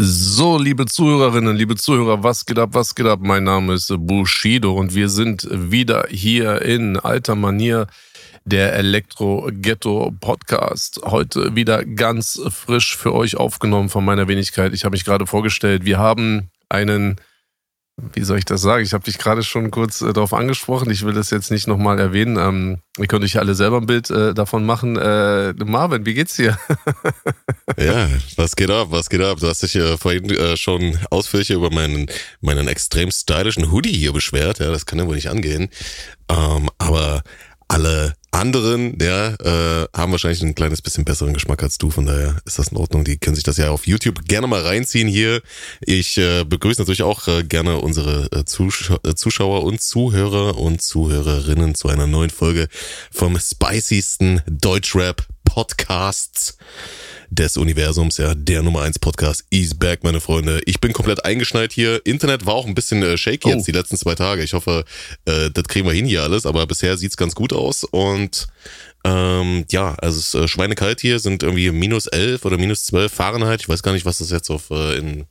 So, liebe Zuhörerinnen, liebe Zuhörer, was geht ab, was geht ab? Mein Name ist Bushido und wir sind wieder hier in alter Manier der Elektro Ghetto Podcast. Heute wieder ganz frisch für euch aufgenommen von meiner Wenigkeit. Ich habe mich gerade vorgestellt, wir haben einen wie soll ich das sagen? Ich habe dich gerade schon kurz äh, darauf angesprochen. Ich will das jetzt nicht nochmal erwähnen. Ähm, ihr könnt euch alle selber ein Bild äh, davon machen. Äh, Marvin, wie geht's dir? ja, was geht ab? Was geht ab? Du hast dich äh, vorhin äh, schon ausführlich über meinen, meinen extrem stylischen Hoodie hier beschwert. Ja, das kann ja wohl nicht angehen. Ähm, aber alle anderen, ja, äh, haben wahrscheinlich ein kleines bisschen besseren Geschmack als du. Von daher ist das in Ordnung. Die können sich das ja auf YouTube gerne mal reinziehen hier. Ich äh, begrüße natürlich auch äh, gerne unsere äh, Zuschauer, äh, Zuschauer und Zuhörer und Zuhörerinnen zu einer neuen Folge vom spiciesten Deutschrap Podcasts des Universums, ja, der Nummer 1 Podcast is back, meine Freunde. Ich bin komplett eingeschneit hier. Internet war auch ein bisschen äh, shaky oh. jetzt die letzten zwei Tage. Ich hoffe, äh, das kriegen wir hin hier alles, aber bisher sieht's ganz gut aus und ähm, ja, also es ist äh, schweinekalt hier, sind irgendwie minus 11 oder minus 12 Fahrenheit. Ich weiß gar nicht, was das jetzt auf äh, in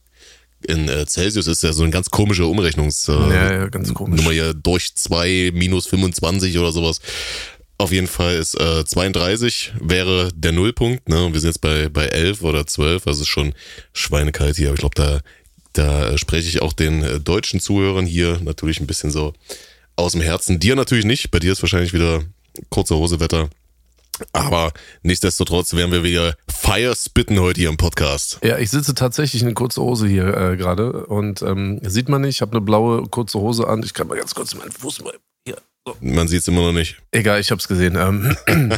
in äh, Celsius ist ja so eine ganz komische Umrechnungs äh, ja, ja, ganz komisch. Nummer hier durch zwei minus 25 oder sowas. Auf jeden Fall ist äh, 32 wäre der Nullpunkt. Ne? Wir sind jetzt bei, bei 11 oder 12, also ist schon schweinekalt hier. Aber ich glaube, da, da spreche ich auch den äh, deutschen Zuhörern hier natürlich ein bisschen so aus dem Herzen. Dir natürlich nicht. Bei dir ist wahrscheinlich wieder kurze Hose Wetter. Aber nichtsdestotrotz werden wir wieder Fire spitten heute hier im Podcast. Ja, ich sitze tatsächlich in kurzer Hose hier äh, gerade und ähm, sieht man nicht, ich habe eine blaue kurze Hose an. Ich kann mal ganz kurz meinen Fuß mal man sieht es immer noch nicht. Egal, ich habe es gesehen. Ähm,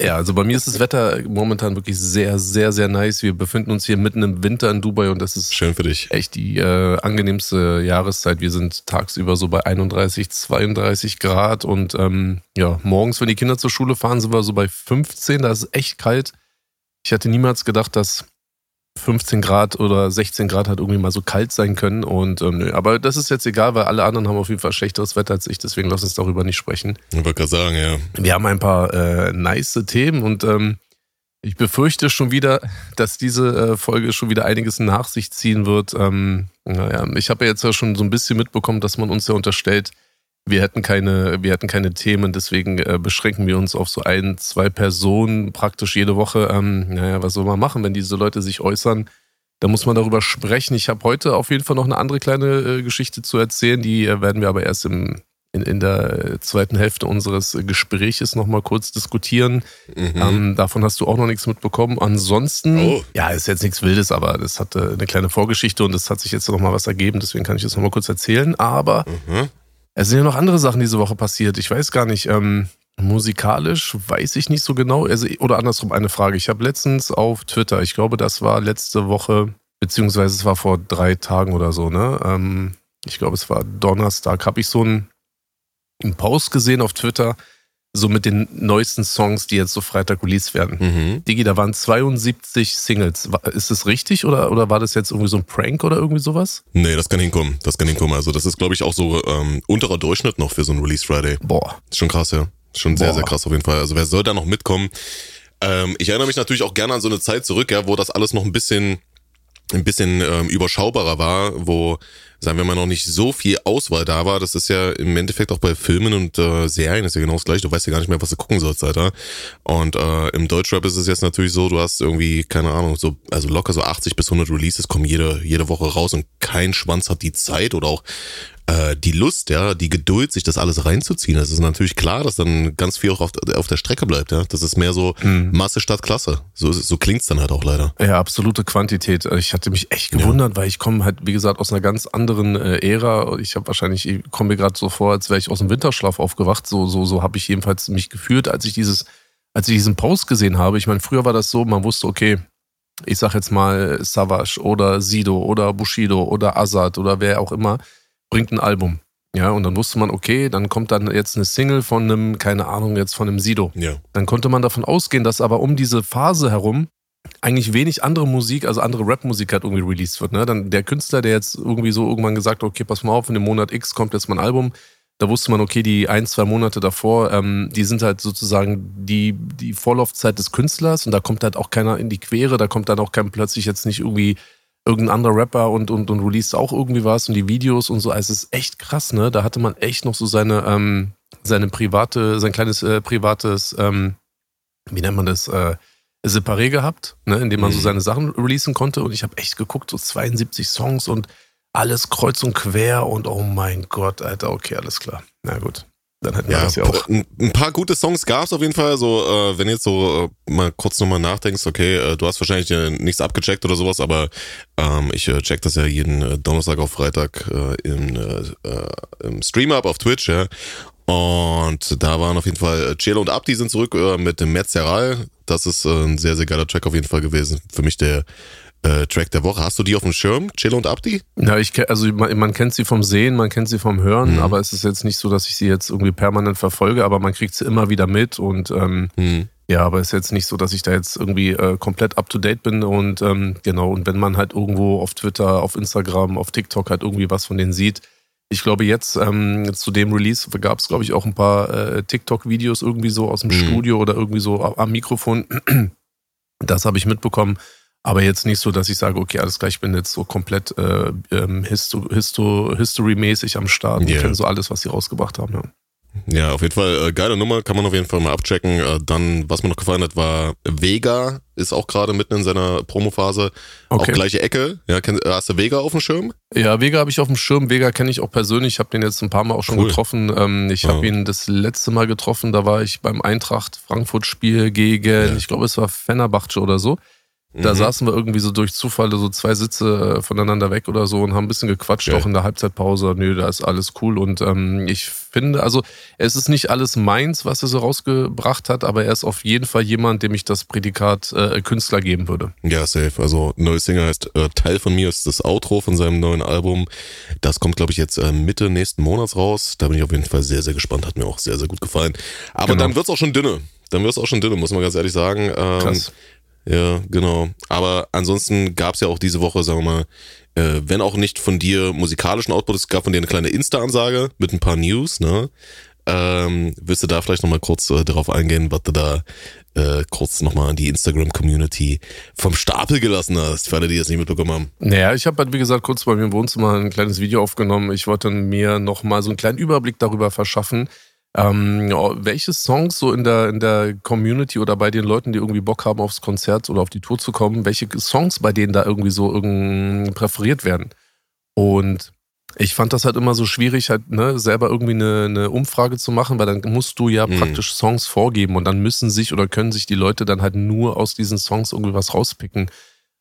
ja, also bei mir ist das Wetter momentan wirklich sehr, sehr, sehr nice. Wir befinden uns hier mitten im Winter in Dubai und das ist schön für dich. Echt die äh, angenehmste Jahreszeit. Wir sind tagsüber so bei 31, 32 Grad und ähm, ja, morgens, wenn die Kinder zur Schule fahren, sind wir so bei 15. Da ist es echt kalt. Ich hätte niemals gedacht, dass 15 Grad oder 16 Grad hat irgendwie mal so kalt sein können. Und ähm, nö, aber das ist jetzt egal, weil alle anderen haben auf jeden Fall schlechteres Wetter als ich, deswegen lass uns darüber nicht sprechen. Ich wollte gerade sagen, ja. Wir haben ein paar äh, nice Themen und ähm, ich befürchte schon wieder, dass diese äh, Folge schon wieder einiges nach sich ziehen wird. Ähm, naja, ich habe ja jetzt ja schon so ein bisschen mitbekommen, dass man uns ja unterstellt, wir hätten keine, wir hätten keine Themen, deswegen äh, beschränken wir uns auf so ein, zwei Personen praktisch jede Woche. Ähm, naja, was soll man machen, wenn diese Leute sich äußern? Da muss man darüber sprechen. Ich habe heute auf jeden Fall noch eine andere kleine äh, Geschichte zu erzählen, die äh, werden wir aber erst im, in, in der zweiten Hälfte unseres Gespräches nochmal kurz diskutieren. Mhm. Ähm, davon hast du auch noch nichts mitbekommen. Ansonsten, oh. ja, ist jetzt nichts Wildes, aber das hatte eine kleine Vorgeschichte und es hat sich jetzt nochmal was ergeben, deswegen kann ich das nochmal kurz erzählen. Aber mhm. Es sind ja noch andere Sachen diese Woche passiert. Ich weiß gar nicht. Ähm, musikalisch weiß ich nicht so genau. Also, oder andersrum eine Frage. Ich habe letztens auf Twitter, ich glaube, das war letzte Woche, beziehungsweise es war vor drei Tagen oder so, ne? Ähm, ich glaube, es war Donnerstag, habe ich so einen, einen Post gesehen auf Twitter so mit den neuesten Songs, die jetzt so Freitag released werden. Mhm. Digi, da waren 72 Singles. Ist das richtig oder, oder war das jetzt irgendwie so ein Prank oder irgendwie sowas? Nee, das kann hinkommen. Das kann hinkommen. Also, das ist, glaube ich, auch so ähm, unterer Durchschnitt noch für so ein Release Friday. Boah. Ist schon krass, ja. Schon sehr, Boah. sehr krass auf jeden Fall. Also, wer soll da noch mitkommen? Ähm, ich erinnere mich natürlich auch gerne an so eine Zeit zurück, ja, wo das alles noch ein bisschen ein bisschen ähm, überschaubarer war, wo, sagen wir mal, noch nicht so viel Auswahl da war. Das ist ja im Endeffekt auch bei Filmen und äh, Serien ist ja genau das gleiche. Du weißt ja gar nicht mehr, was du gucken sollst, Alter. Und äh, im Deutschrap ist es jetzt natürlich so, du hast irgendwie, keine Ahnung, so, also locker so 80 bis 100 Releases kommen jede, jede Woche raus und kein Schwanz hat die Zeit oder auch äh, die Lust, ja, die Geduld, sich das alles reinzuziehen. Es ist natürlich klar, dass dann ganz viel auch auf, auf der Strecke bleibt, ja. Das ist mehr so hm. Masse statt Klasse. So, so klingt's dann halt auch leider. Ja, absolute Quantität. Ich hatte mich echt gewundert, ja. weil ich komme halt, wie gesagt, aus einer ganz anderen äh, Ära. Ich habe wahrscheinlich, ich komme mir gerade so vor, als wäre ich aus dem Winterschlaf aufgewacht. So, so, so habe ich jedenfalls mich gefühlt, als ich dieses, als ich diesen Post gesehen habe. Ich meine, früher war das so, man wusste, okay, ich sag jetzt mal Savage oder Sido oder Bushido oder Azad oder wer auch immer bringt ein Album. Ja, und dann wusste man, okay, dann kommt dann jetzt eine Single von einem, keine Ahnung, jetzt von einem Sido. Ja. Dann konnte man davon ausgehen, dass aber um diese Phase herum eigentlich wenig andere Musik, also andere Rap-Musik halt irgendwie released wird. Ne? Dann der Künstler, der jetzt irgendwie so irgendwann gesagt hat, okay, pass mal auf, in dem Monat X kommt jetzt mein Album, da wusste man, okay, die ein, zwei Monate davor, ähm, die sind halt sozusagen die, die Vorlaufzeit des Künstlers und da kommt halt auch keiner in die Quere, da kommt dann auch kein plötzlich jetzt nicht irgendwie irgendein anderer Rapper und, und, und released auch irgendwie was und die Videos und so. Also es ist echt krass, ne? Da hatte man echt noch so seine, ähm, seine private, sein kleines äh, privates, ähm, wie nennt man das, äh, Separé gehabt, ne? in dem man mhm. so seine Sachen releasen konnte. Und ich habe echt geguckt, so 72 Songs und alles kreuz und quer und oh mein Gott, Alter, okay, alles klar. Na gut. Dann hätten wir ja, das ja auch. Ein paar gute Songs gab es auf jeden Fall. So, äh, wenn jetzt so äh, mal kurz nochmal nachdenkst, okay, äh, du hast wahrscheinlich äh, nichts abgecheckt oder sowas, aber ähm, ich äh, check das ja jeden äh, Donnerstag auf Freitag äh, im, äh, äh im Stream up auf Twitch, ja. Und da waren auf jeden Fall äh, Cielo und Abdi sind zurück äh, mit dem Metzeral. Das ist äh, ein sehr, sehr geiler Track auf jeden Fall gewesen. Für mich der äh, Track der Woche. Hast du die auf dem Schirm, Chill und Abdi? Ja, ich also man, man, kennt sie vom Sehen, man kennt sie vom Hören, mhm. aber es ist jetzt nicht so, dass ich sie jetzt irgendwie permanent verfolge, aber man kriegt sie immer wieder mit und ähm, mhm. ja, aber es ist jetzt nicht so, dass ich da jetzt irgendwie äh, komplett up to date bin und ähm, genau, und wenn man halt irgendwo auf Twitter, auf Instagram, auf TikTok halt irgendwie was von denen sieht, ich glaube, jetzt ähm, zu dem Release gab es, glaube ich, auch ein paar äh, TikTok-Videos irgendwie so aus dem mhm. Studio oder irgendwie so am Mikrofon. Das habe ich mitbekommen. Aber jetzt nicht so, dass ich sage, okay, alles klar, ich bin jetzt so komplett äh, ähm, Histo Histo History-mäßig am Start yeah. kenne so alles, was sie rausgebracht haben. Ja. Ja, auf jeden Fall äh, geile Nummer, kann man auf jeden Fall mal abchecken. Äh, dann, was mir noch gefallen hat, war Vega, ist auch gerade mitten in seiner Promophase. Okay. Auch gleiche Ecke. Ja, kenn, hast du Vega auf dem Schirm? Ja, Vega habe ich auf dem Schirm. Vega kenne ich auch persönlich. Ich habe den jetzt ein paar Mal auch schon cool. getroffen. Ähm, ich habe ja. ihn das letzte Mal getroffen, da war ich beim Eintracht Frankfurt-Spiel gegen, ja. ich glaube, es war Fenerbahce oder so. Da mhm. saßen wir irgendwie so durch Zufall so zwei Sitze äh, voneinander weg oder so und haben ein bisschen gequatscht, okay. auch in der Halbzeitpause. Nö, da ist alles cool. Und ähm, ich finde, also es ist nicht alles meins, was er so rausgebracht hat, aber er ist auf jeden Fall jemand, dem ich das Prädikat äh, Künstler geben würde. Ja, safe. Also neues Singer heißt äh, Teil von mir ist das Outro von seinem neuen Album. Das kommt, glaube ich, jetzt äh, Mitte nächsten Monats raus. Da bin ich auf jeden Fall sehr, sehr gespannt. Hat mir auch sehr, sehr gut gefallen. Aber genau. dann wird's auch schon dünne. Dann wird's auch schon dünne, muss man ganz ehrlich sagen. Ähm, Krass. Ja, genau. Aber ansonsten gab es ja auch diese Woche, sagen wir mal, äh, wenn auch nicht von dir musikalischen Output, es gab von dir eine kleine Insta-Ansage mit ein paar News, ne? Ähm, willst du da vielleicht nochmal kurz äh, darauf eingehen, was du da äh, kurz nochmal an die Instagram-Community vom Stapel gelassen hast, für alle, die das nicht mitbekommen haben? Naja, ich habe halt, wie gesagt, kurz bei mir im Wohnzimmer ein kleines Video aufgenommen. Ich wollte mir nochmal so einen kleinen Überblick darüber verschaffen, ähm, welche Songs so in der, in der Community oder bei den Leuten, die irgendwie Bock haben, aufs Konzert oder auf die Tour zu kommen, welche Songs bei denen da irgendwie so irgendwie präferiert werden? Und ich fand das halt immer so schwierig, halt ne, selber irgendwie eine, eine Umfrage zu machen, weil dann musst du ja mhm. praktisch Songs vorgeben und dann müssen sich oder können sich die Leute dann halt nur aus diesen Songs irgendwie was rauspicken.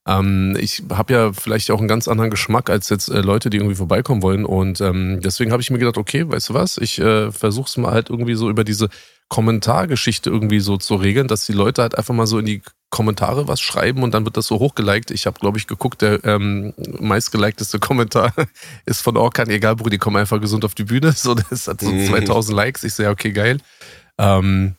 Ähm, ich habe ja vielleicht auch einen ganz anderen Geschmack als jetzt äh, Leute, die irgendwie vorbeikommen wollen. Und ähm, deswegen habe ich mir gedacht, okay, weißt du was, ich äh, versuche es mal halt irgendwie so über diese Kommentargeschichte irgendwie so zu regeln, dass die Leute halt einfach mal so in die Kommentare was schreiben und dann wird das so hochgeliked. Ich habe, glaube ich, geguckt, der ähm, meistgelikedeste Kommentar ist von Orkan, egal, Bruder, die kommen einfach gesund auf die Bühne. So, das hat so 2000 mhm. Likes. Ich sehe, okay, geil. Ähm,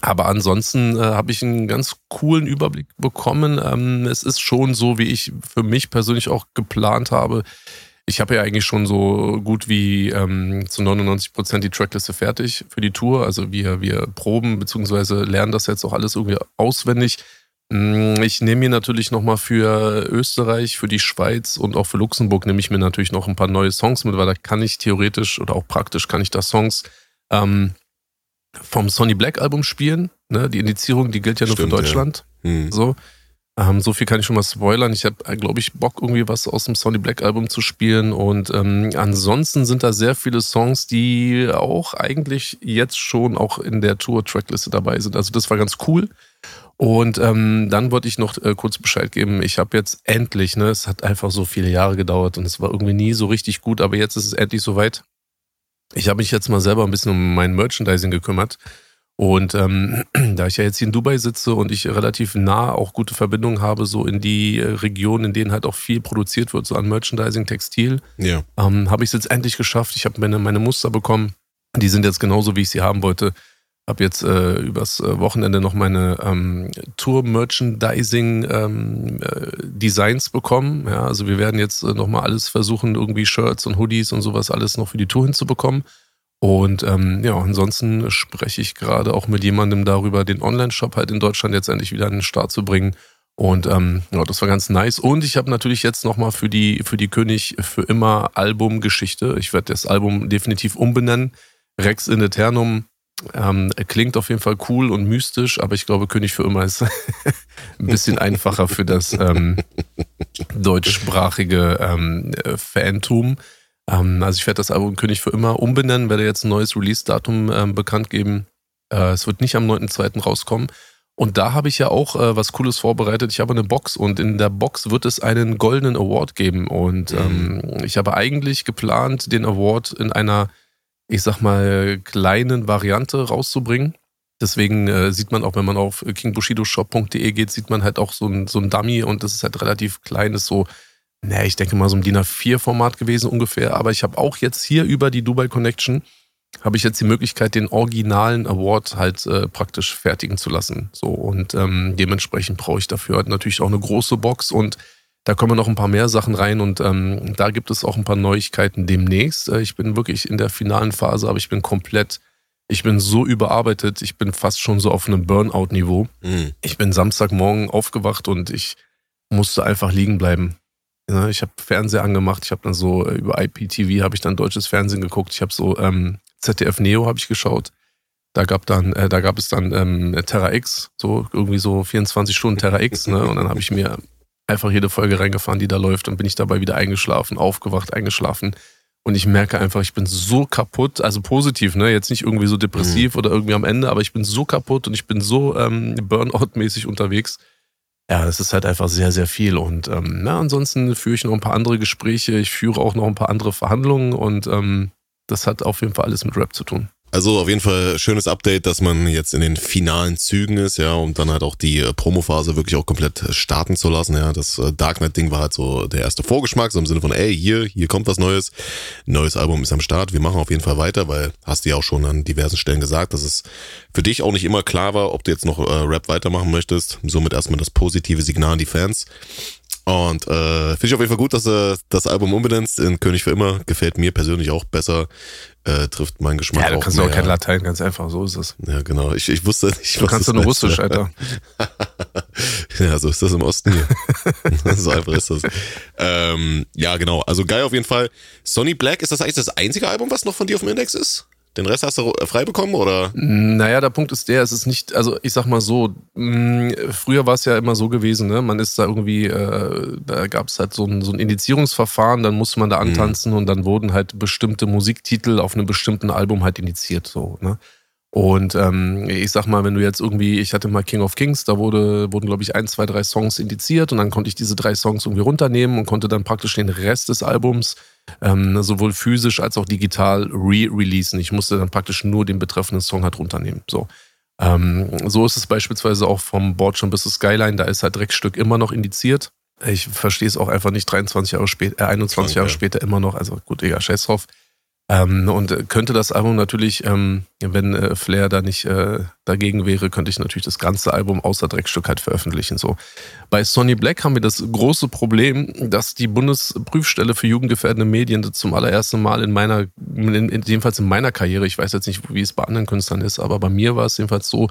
aber ansonsten äh, habe ich einen ganz coolen Überblick bekommen. Ähm, es ist schon so, wie ich für mich persönlich auch geplant habe. Ich habe ja eigentlich schon so gut wie ähm, zu 99 Prozent die Trackliste fertig für die Tour. Also wir, wir proben bzw. lernen das jetzt auch alles irgendwie auswendig. Mm, ich nehme mir natürlich nochmal für Österreich, für die Schweiz und auch für Luxemburg nehme ich mir natürlich noch ein paar neue Songs mit, weil da kann ich theoretisch oder auch praktisch kann ich da Songs ähm, vom Sonny Black Album spielen. Ne? Die Indizierung, die gilt ja nur Stimmt, für Deutschland. Ja. Hm. So. Ähm, so viel kann ich schon mal spoilern. Ich habe, glaube ich, Bock, irgendwie was aus dem Sonny Black Album zu spielen. Und ähm, ansonsten sind da sehr viele Songs, die auch eigentlich jetzt schon auch in der Tour-Trackliste dabei sind. Also das war ganz cool. Und ähm, dann wollte ich noch äh, kurz Bescheid geben. Ich habe jetzt endlich, ne, es hat einfach so viele Jahre gedauert und es war irgendwie nie so richtig gut, aber jetzt ist es endlich soweit. Ich habe mich jetzt mal selber ein bisschen um mein Merchandising gekümmert. Und ähm, da ich ja jetzt hier in Dubai sitze und ich relativ nah auch gute Verbindungen habe, so in die äh, Regionen, in denen halt auch viel produziert wird, so an Merchandising, Textil, ja. ähm, habe ich es jetzt endlich geschafft. Ich habe meine, meine Muster bekommen. Die sind jetzt genauso, wie ich sie haben wollte. Habe jetzt äh, übers äh, Wochenende noch meine ähm, Tour-Merchandising-Designs ähm, äh, bekommen. Ja, also wir werden jetzt äh, nochmal alles versuchen, irgendwie Shirts und Hoodies und sowas alles noch für die Tour hinzubekommen. Und ähm, ja, ansonsten spreche ich gerade auch mit jemandem darüber, den Online-Shop halt in Deutschland jetzt endlich wieder an den Start zu bringen. Und ähm, ja, das war ganz nice. Und ich habe natürlich jetzt nochmal für die, für die König für immer Albumgeschichte. Ich werde das Album definitiv umbenennen. Rex in Eternum ähm, klingt auf jeden Fall cool und mystisch, aber ich glaube, König für immer ist ein bisschen einfacher für das ähm, deutschsprachige ähm, Fantum. Ähm, also ich werde das Album König für immer umbenennen, werde jetzt ein neues Release-Datum ähm, bekannt geben. Äh, es wird nicht am 9.2. rauskommen. Und da habe ich ja auch äh, was Cooles vorbereitet. Ich habe eine Box und in der Box wird es einen goldenen Award geben. Und mhm. ähm, ich habe eigentlich geplant, den Award in einer, ich sag mal, kleinen Variante rauszubringen. Deswegen äh, sieht man auch, wenn man auf kingbushidoshop.de geht, sieht man halt auch so ein, so ein Dummy und das ist halt relativ kleines, so, naja, ich denke mal so ein DIN A4-Format gewesen ungefähr. Aber ich habe auch jetzt hier über die Dubai Connection habe ich jetzt die Möglichkeit, den originalen Award halt äh, praktisch fertigen zu lassen. So und ähm, dementsprechend brauche ich dafür halt natürlich auch eine große Box und da kommen noch ein paar mehr Sachen rein und ähm, da gibt es auch ein paar Neuigkeiten demnächst. Äh, ich bin wirklich in der finalen Phase, aber ich bin komplett, ich bin so überarbeitet, ich bin fast schon so auf einem Burnout-Niveau. Mhm. Ich bin Samstagmorgen aufgewacht und ich musste einfach liegen bleiben. Ja, ich habe Fernseher angemacht, ich habe dann so äh, über IPTV habe ich dann deutsches Fernsehen geguckt, ich habe so ähm, ZDF Neo habe ich geschaut. Da gab dann, äh, da gab es dann ähm, Terra X, so irgendwie so 24 Stunden Terra X, ne? Und dann habe ich mir einfach jede Folge reingefahren, die da läuft, und bin ich dabei wieder eingeschlafen, aufgewacht, eingeschlafen. Und ich merke einfach, ich bin so kaputt, also positiv, ne? Jetzt nicht irgendwie so depressiv mhm. oder irgendwie am Ende, aber ich bin so kaputt und ich bin so ähm, Burnout-mäßig unterwegs. Ja, das ist halt einfach sehr, sehr viel. Und ähm, na, ansonsten führe ich noch ein paar andere Gespräche, ich führe auch noch ein paar andere Verhandlungen und ähm, das hat auf jeden Fall alles mit Rap zu tun. Also auf jeden Fall schönes Update, dass man jetzt in den finalen Zügen ist, ja, um dann halt auch die äh, Promophase wirklich auch komplett äh, starten zu lassen, ja. Das äh, Darknet-Ding war halt so der erste Vorgeschmack, so im Sinne von, ey, hier, hier kommt was Neues, neues Album ist am Start, wir machen auf jeden Fall weiter, weil hast du ja auch schon an diversen Stellen gesagt, dass es für dich auch nicht immer klar war, ob du jetzt noch äh, Rap weitermachen möchtest. Somit erstmal das positive Signal an die Fans. Und äh, finde ich auf jeden Fall gut, dass du das Album umbenennst in König für immer. Gefällt mir persönlich auch besser. Äh, trifft meinen Geschmack ja, du kannst auch kein Latein, ganz einfach, so ist es. Ja, genau. Ich, ich wusste nicht, Du kannst nur Russisch, Alter. ja, so ist das im Osten hier. so einfach ist das. Ähm, ja, genau. Also geil auf jeden Fall. Sonny Black, ist das eigentlich das einzige Album, was noch von dir auf dem Index ist? Den Rest hast du frei bekommen oder? Naja, der Punkt ist der, es ist nicht, also ich sag mal so, mh, mm, früher war es ja immer so gewesen, ne? Man ist da irgendwie, äh, da gab es halt so ein, so ein Indizierungsverfahren, dann musste man da mhm. antanzen mhm. und dann wurden halt bestimmte Musiktitel auf einem bestimmten Album halt indiziert, so, ne? Und ähm, ich sag mal, wenn du jetzt irgendwie, ich hatte mal King of Kings, da wurde, wurden, glaube ich, ein, zwei, drei Songs indiziert und dann konnte ich diese drei Songs irgendwie runternehmen und konnte dann praktisch den Rest des Albums ähm, sowohl physisch als auch digital re-releasen. Ich musste dann praktisch nur den betreffenden Song halt runternehmen. So. Ähm, so ist es beispielsweise auch vom Board bis Skyline, da ist halt Dreckstück immer noch indiziert. Ich verstehe es auch einfach nicht 23 Jahre später, äh, 21 okay. Jahre später immer noch. Also gut, egal, scheiß drauf. Ähm, und könnte das Album natürlich, ähm, wenn äh, Flair da nicht äh, dagegen wäre, könnte ich natürlich das ganze Album außer Dreckstück halt veröffentlichen. So. Bei Sony Black haben wir das große Problem, dass die Bundesprüfstelle für jugendgefährdende Medien zum allerersten Mal in meiner, in, in, jedenfalls in meiner Karriere, ich weiß jetzt nicht, wie es bei anderen Künstlern ist, aber bei mir war es jedenfalls so,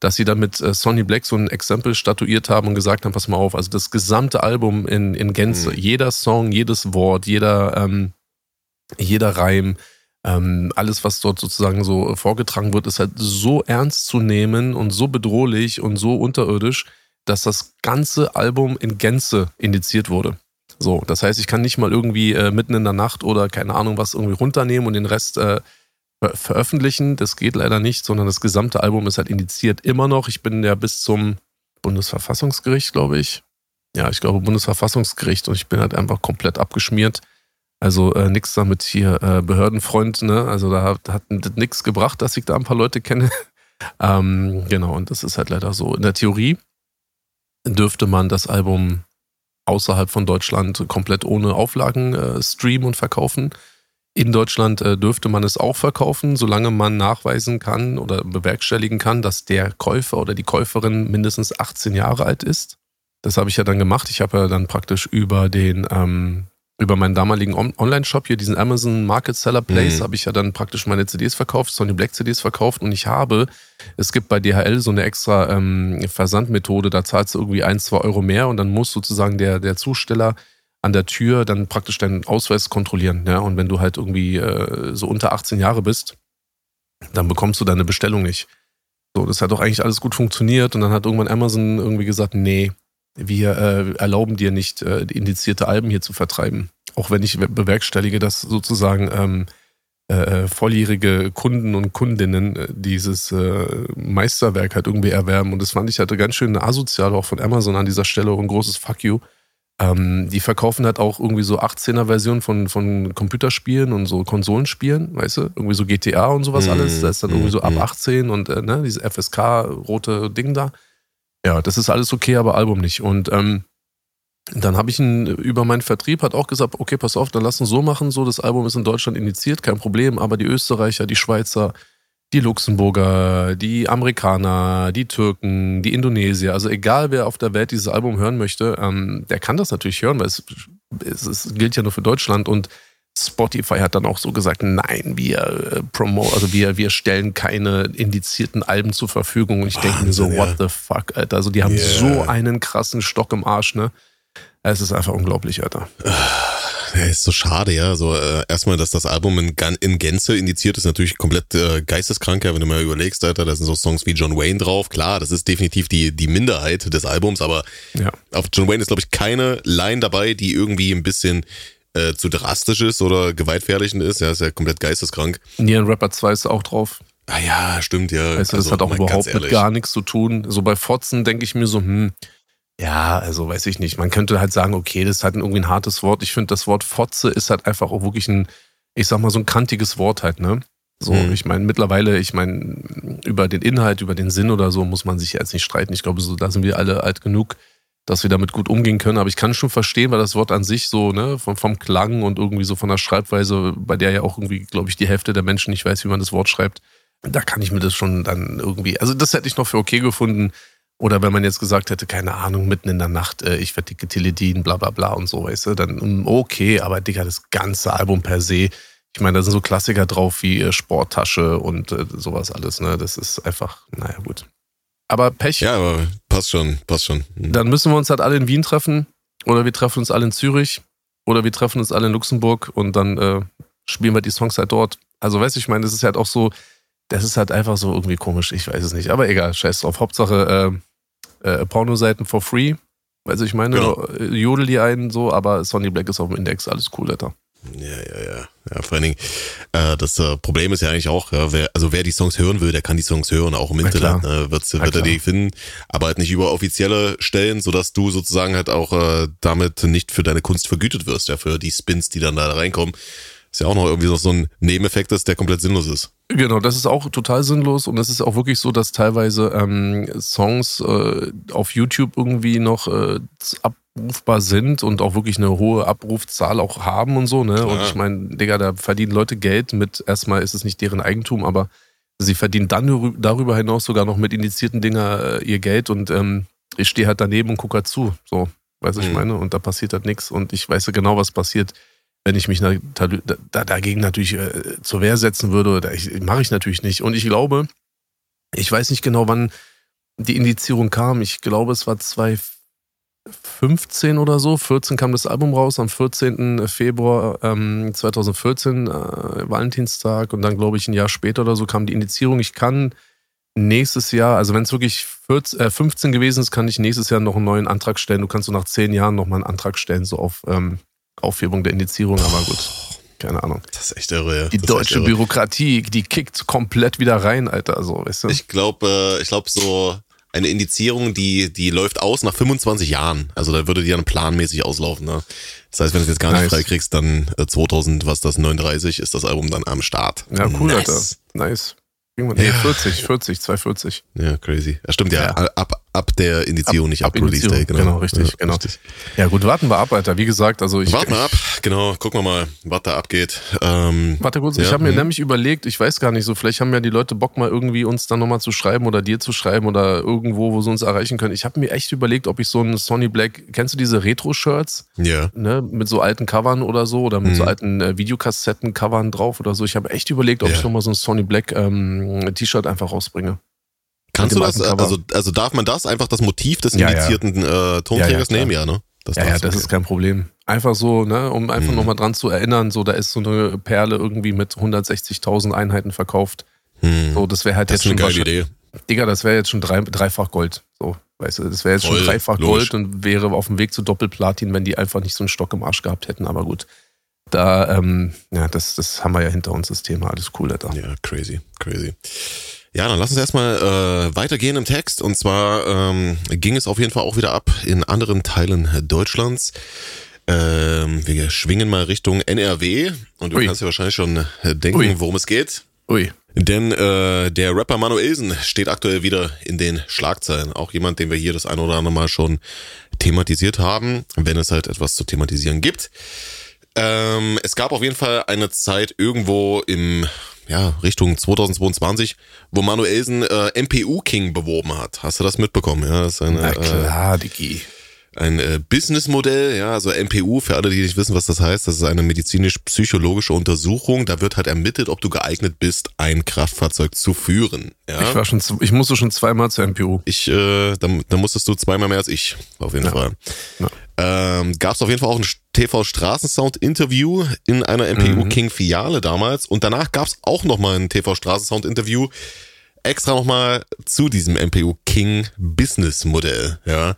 dass sie dann mit äh, Sonny Black so ein Exempel statuiert haben und gesagt haben, pass mal auf, also das gesamte Album in, in Gänze, mhm. jeder Song, jedes Wort, jeder ähm, jeder Reim, ähm, alles, was dort sozusagen so vorgetragen wird, ist halt so ernst zu nehmen und so bedrohlich und so unterirdisch, dass das ganze Album in Gänze indiziert wurde. So, das heißt, ich kann nicht mal irgendwie äh, mitten in der Nacht oder keine Ahnung was irgendwie runternehmen und den Rest äh, ver veröffentlichen. Das geht leider nicht, sondern das gesamte Album ist halt indiziert immer noch. Ich bin ja bis zum Bundesverfassungsgericht, glaube ich. Ja, ich glaube Bundesverfassungsgericht und ich bin halt einfach komplett abgeschmiert. Also äh, nichts damit hier äh, Behördenfreund, ne? Also da hat, hat nichts gebracht, dass ich da ein paar Leute kenne. ähm, genau, und das ist halt leider so. In der Theorie dürfte man das Album außerhalb von Deutschland komplett ohne Auflagen äh, streamen und verkaufen. In Deutschland äh, dürfte man es auch verkaufen, solange man nachweisen kann oder bewerkstelligen kann, dass der Käufer oder die Käuferin mindestens 18 Jahre alt ist. Das habe ich ja dann gemacht. Ich habe ja dann praktisch über den ähm, über meinen damaligen Online-Shop hier, diesen Amazon Market Seller Place, mhm. habe ich ja dann praktisch meine CDs verkauft, Sony Black CDs verkauft und ich habe, es gibt bei DHL so eine extra ähm, Versandmethode, da zahlst du irgendwie ein, zwei Euro mehr und dann muss sozusagen der, der Zusteller an der Tür dann praktisch deinen Ausweis kontrollieren. Ja? Und wenn du halt irgendwie äh, so unter 18 Jahre bist, dann bekommst du deine Bestellung nicht. So, das hat doch eigentlich alles gut funktioniert und dann hat irgendwann Amazon irgendwie gesagt, nee, wir äh, erlauben dir nicht, äh, indizierte Alben hier zu vertreiben. Auch wenn ich bewerkstellige, dass sozusagen ähm, äh, äh, volljährige Kunden und Kundinnen äh, dieses äh, Meisterwerk halt irgendwie erwerben. Und das fand ich halt ganz schön asozial auch von Amazon an dieser Stelle ein großes Fuck you. Ähm, die verkaufen halt auch irgendwie so 18er-Versionen von, von Computerspielen und so Konsolenspielen, weißt du? Irgendwie so GTA und sowas mm, alles. Da ist dann mm, irgendwie so ab 18 mhm. und ne, diese FSK-rote Ding da. Ja, das ist alles okay, aber Album nicht. Und ähm, dann habe ich ihn über meinen Vertrieb hat auch gesagt, okay, pass auf, dann lass uns so machen, so das Album ist in Deutschland indiziert, kein Problem, aber die Österreicher, die Schweizer, die Luxemburger, die Amerikaner, die Türken, die Indonesier, also egal wer auf der Welt dieses Album hören möchte, ähm, der kann das natürlich hören, weil es, es, es gilt ja nur für Deutschland und Spotify hat dann auch so gesagt, nein, wir äh, promote, also wir, wir stellen keine indizierten Alben zur Verfügung. Und ich denke mir so, what the fuck, Alter. Also die haben yeah. so einen krassen Stock im Arsch, ne? Es ist einfach unglaublich, Alter. Ja, ist so schade, ja. So äh, erstmal, dass das Album in, in Gänze indiziert ist, natürlich komplett äh, geisteskrank, ja, wenn du mal überlegst, Alter, da sind so Songs wie John Wayne drauf. Klar, das ist definitiv die, die Minderheit des Albums, aber ja. auf John Wayne ist, glaube ich, keine Line dabei, die irgendwie ein bisschen äh, zu drastisch ist oder gewaltverherrlichend ist. Ja, ist ja komplett geisteskrank. Nieren Rapper 2 ist auch drauf. Ah ja, stimmt, ja. Weißt du, das also, hat auch überhaupt mit gar nichts zu tun. So bei Fotzen denke ich mir so, hm, ja, also weiß ich nicht. Man könnte halt sagen, okay, das ist halt irgendwie ein hartes Wort. Ich finde, das Wort Fotze ist halt einfach auch wirklich ein, ich sag mal, so ein kantiges Wort halt, ne? So, mhm. ich meine, mittlerweile, ich meine, über den Inhalt, über den Sinn oder so muss man sich jetzt nicht streiten. Ich glaube, so, da sind wir alle alt genug, dass wir damit gut umgehen können. Aber ich kann schon verstehen, weil das Wort an sich so, ne, vom, vom Klang und irgendwie so von der Schreibweise, bei der ja auch irgendwie, glaube ich, die Hälfte der Menschen nicht weiß, wie man das Wort schreibt, da kann ich mir das schon dann irgendwie, also das hätte ich noch für okay gefunden. Oder wenn man jetzt gesagt hätte, keine Ahnung, mitten in der Nacht, äh, ich werde Teledin, bla bla bla und so, weißt du, dann mm, okay, aber Digga, das ganze Album per se, ich meine, da sind so Klassiker drauf wie äh, Sporttasche und äh, sowas alles, ne? Das ist einfach, naja, gut. Aber Pech. Ja, aber passt schon, passt schon. Mhm. Dann müssen wir uns halt alle in Wien treffen oder wir treffen uns alle in Zürich oder wir treffen uns alle in Luxemburg und dann äh, spielen wir die Songs halt dort. Also, weißt du, ich meine, das ist halt auch so, das ist halt einfach so irgendwie komisch, ich weiß es nicht. Aber egal, scheiß drauf. Hauptsache äh, äh, Pornoseiten for free. Also ich meine, genau. jodel die einen so, aber Sonny Black ist auf dem Index, alles cool, Alter. Ja, ja, ja. Ja, vor allen Dingen, äh, das äh, Problem ist ja eigentlich auch, ja, wer, also wer die Songs hören will, der kann die Songs hören, auch im Internet, ne, wird, wird er die finden, aber halt nicht über offizielle Stellen, sodass du sozusagen halt auch äh, damit nicht für deine Kunst vergütet wirst, ja, für die Spins, die dann da reinkommen. Ist ja auch noch irgendwie so ein Nebeneffekt ist, der komplett sinnlos ist. Genau, das ist auch total sinnlos und es ist auch wirklich so, dass teilweise ähm, Songs äh, auf YouTube irgendwie noch äh, abrufbar sind und auch wirklich eine hohe Abrufzahl auch haben und so, ne? Klar. Und ich meine, Digga, da verdienen Leute Geld mit, erstmal ist es nicht deren Eigentum, aber sie verdienen dann darüber hinaus sogar noch mit indizierten Dinger äh, ihr Geld und ähm, ich stehe halt daneben und gucke halt zu. So, weißt du, mhm. ich meine? Und da passiert halt nichts und ich weiß ja genau, was passiert wenn ich mich da, da, dagegen natürlich äh, zur Wehr setzen würde, mache ich natürlich nicht. Und ich glaube, ich weiß nicht genau, wann die Indizierung kam. Ich glaube, es war 2015 oder so. 14 kam das Album raus, am 14. Februar ähm, 2014, äh, Valentinstag. Und dann, glaube ich, ein Jahr später oder so kam die Indizierung. Ich kann nächstes Jahr, also wenn es wirklich 14, äh, 15 gewesen ist, kann ich nächstes Jahr noch einen neuen Antrag stellen. Du kannst so nach zehn Jahren nochmal einen Antrag stellen, so auf ähm, Aufhebung der Indizierung, aber gut. Keine Ahnung. Das ist echt irre. Ja. Die das deutsche Bürokratie, die kickt komplett wieder rein, Alter. So, weißt du? Ich glaube, äh, ich glaube so eine Indizierung, die, die läuft aus nach 25 Jahren. Also da würde die dann planmäßig auslaufen. Ne? Das heißt, wenn du es jetzt gar nicht nice. freikriegst, dann äh, 2000, was das, 39, ist das Album dann am Start. Ja, cool, nice. Alter. Nice. Nee, ja. 40, 40, 240. Ja, crazy. Ja, stimmt, ja. ja. Ab, ab der Indizierung, ab, nicht ab, ab Release Day. Genau, genau richtig, ja, genau. Richtig. Ja gut, warten wir ab, Alter. Wie gesagt, also ich... Warten wir ab, genau. Gucken wir mal, was da abgeht. Ähm, Warte kurz, ja, ich habe mir hm. nämlich überlegt, ich weiß gar nicht so, vielleicht haben ja die Leute Bock mal irgendwie uns dann nochmal zu schreiben oder dir zu schreiben oder irgendwo, wo sie uns erreichen können. Ich habe mir echt überlegt, ob ich so ein Sony Black, kennst du diese Retro-Shirts? Ja. Ne, mit so alten Covern oder so oder mit mhm. so alten äh, Videokassetten-Covern drauf oder so. Ich habe echt überlegt, ob ja. ich nochmal so ein Sony Black ähm, T-Shirt einfach rausbringe. Kannst du das, also, also darf man das einfach das Motiv des indizierten ja, äh, Tonträgers nehmen, ja, ne? Das ja, ja, das okay. ist kein Problem. Einfach so, ne, um einfach mhm. nochmal dran zu erinnern, so, da ist so eine Perle irgendwie mit 160.000 Einheiten verkauft. Mhm. So, das wäre halt das jetzt schon. Geile Idee. Digga, das wäre jetzt schon drei, dreifach Gold. So, weißt du, das wäre jetzt Voll, schon dreifach logisch. Gold und wäre auf dem Weg zu Doppelplatin, wenn die einfach nicht so einen Stock im Arsch gehabt hätten. Aber gut, da, ähm, ja, das, das haben wir ja hinter uns, das Thema. Alles cool, Alter. Ja, crazy, crazy. Ja, dann lass uns erstmal äh, weitergehen im Text. Und zwar ähm, ging es auf jeden Fall auch wieder ab in anderen Teilen Deutschlands. Ähm, wir schwingen mal Richtung NRW und du Ui. kannst dir wahrscheinlich schon äh, denken, Ui. worum es geht. Ui. Denn äh, der Rapper Manuelsen steht aktuell wieder in den Schlagzeilen. Auch jemand, den wir hier das ein oder andere Mal schon thematisiert haben, wenn es halt etwas zu thematisieren gibt. Ähm, es gab auf jeden Fall eine Zeit irgendwo im ja, Richtung 2022, wo Manuelsen äh, MPU King beworben hat. Hast du das mitbekommen? Ja, das ist eine, Na klar, äh, Digi. Ein äh, Businessmodell, ja, also MPU, für alle, die nicht wissen, was das heißt, das ist eine medizinisch-psychologische Untersuchung. Da wird halt ermittelt, ob du geeignet bist, ein Kraftfahrzeug zu führen. Ja? Ich war schon, ich musste schon zweimal zur MPU. Ich, äh, da, da musstest du zweimal mehr als ich, auf jeden ja. Fall. Ja. Ähm, Gab es auf jeden Fall auch ein TV-Straßensound-Interview in einer MPU mhm. King-Filiale damals. Und danach gab es auch nochmal ein TV-Straßensound-Interview extra nochmal zu diesem MPU King Business-Modell. Ja.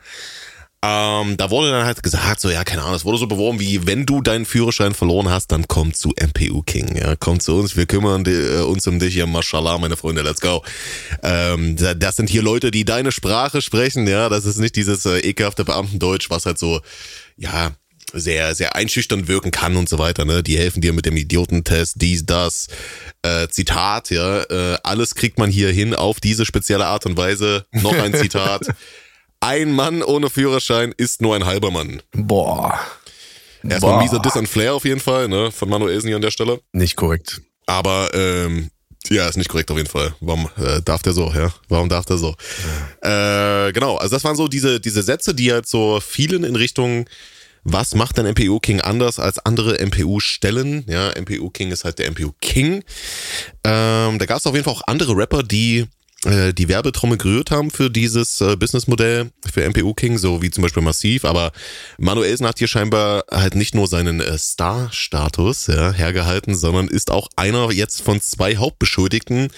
Ähm, da wurde dann halt gesagt, so ja, keine Ahnung, es wurde so beworben wie, wenn du deinen Führerschein verloren hast, dann komm zu MPU King, ja, komm zu uns, wir kümmern die, äh, uns um dich, ja, mashallah, meine Freunde, let's go. Ähm, das sind hier Leute, die deine Sprache sprechen, ja, das ist nicht dieses äh, ekelhafte Beamtendeutsch, was halt so, ja, sehr, sehr einschüchternd wirken kann und so weiter, ne? Die helfen dir mit dem Idiotentest, dies, das, äh, Zitat, ja, äh, alles kriegt man hier hin auf diese spezielle Art und Weise. Noch ein Zitat. Ein Mann ohne Führerschein ist nur ein halber Mann. Boah. Erstmal ein mieser Diss an Flair auf jeden Fall, ne? Von Manuelsen hier an der Stelle. Nicht korrekt. Aber, ähm, ja, ist nicht korrekt auf jeden Fall. Warum äh, darf der so, ja? Warum darf der so? Ja. Äh, genau, also das waren so diese, diese Sätze, die halt so vielen in Richtung, was macht denn MPU King anders als andere MPU-Stellen? Ja, MPU King ist halt der MPU King. Ähm, da gab es auf jeden Fall auch andere Rapper, die die Werbetrommel gerührt haben für dieses äh, Businessmodell für MPU King, so wie zum Beispiel Massiv. Aber Manuelsen hat hier scheinbar halt nicht nur seinen äh, Star-Status ja, hergehalten, sondern ist auch einer jetzt von zwei Hauptbeschuldigten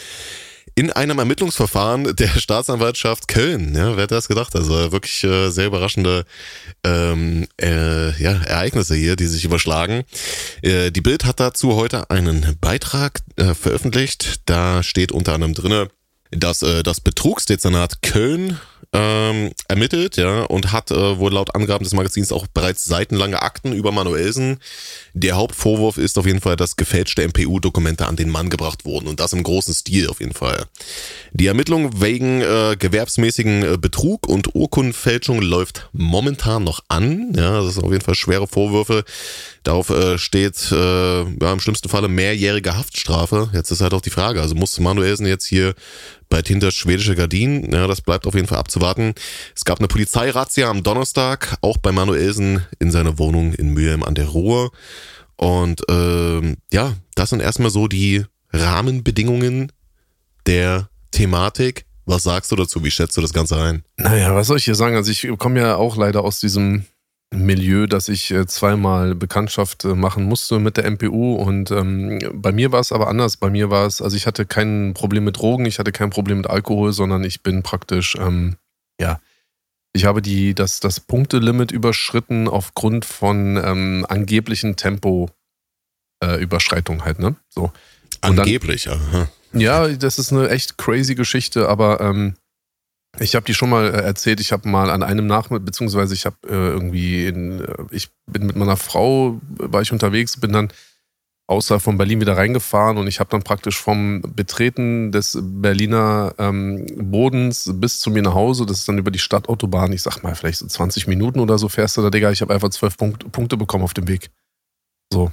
in einem Ermittlungsverfahren der Staatsanwaltschaft Köln. Ja, wer hätte das gedacht? Also wirklich äh, sehr überraschende ähm, äh, ja, Ereignisse hier, die sich überschlagen. Äh, die Bild hat dazu heute einen Beitrag äh, veröffentlicht. Da steht unter anderem drinne, dass äh, das Betrugsdezernat Köln ähm, ermittelt, ja, und hat äh, wohl laut Angaben des Magazins auch bereits seitenlange Akten über Manuelsen. Der Hauptvorwurf ist auf jeden Fall, dass gefälschte MPU-Dokumente an den Mann gebracht wurden und das im großen Stil auf jeden Fall. Die Ermittlung wegen äh, gewerbsmäßigen äh, Betrug und Urkundenfälschung läuft momentan noch an. Ja, das sind auf jeden Fall schwere Vorwürfe. Darauf äh, steht äh, ja, im schlimmsten Falle mehrjährige Haftstrafe. Jetzt ist halt auch die Frage, also muss Manuelsen jetzt hier bei hinter schwedische Gardinen. Ja, das bleibt auf jeden Fall abzuwarten. Es gab eine Polizeirazzia am Donnerstag, auch bei Manuelsen in seiner Wohnung in Mülheim an der Ruhr. Und ähm, ja, das sind erstmal so die Rahmenbedingungen der Thematik. Was sagst du dazu? Wie schätzt du das Ganze ein? Naja, was soll ich hier sagen? Also ich komme ja auch leider aus diesem Milieu, dass ich äh, zweimal Bekanntschaft äh, machen musste mit der MPU und ähm, bei mir war es aber anders. Bei mir war es, also ich hatte kein Problem mit Drogen, ich hatte kein Problem mit Alkohol, sondern ich bin praktisch, ähm, ja, ich habe die, das, das Punktelimit überschritten aufgrund von ähm, angeblichen Tempoüberschreitungen äh, halt, ne? So. Angeblich, dann, aha. Ja, das ist eine echt crazy Geschichte, aber ähm, ich habe die schon mal äh, erzählt. Ich habe mal an einem Nachmittag, beziehungsweise ich habe äh, irgendwie, in, äh, ich bin mit meiner Frau, war ich unterwegs, bin dann außerhalb von Berlin wieder reingefahren und ich habe dann praktisch vom Betreten des Berliner ähm, Bodens bis zu mir nach Hause, das ist dann über die Stadtautobahn, ich sag mal vielleicht so 20 Minuten oder so fährst du da, Digga, ich habe einfach zwölf Punkt, Punkte bekommen auf dem Weg. So.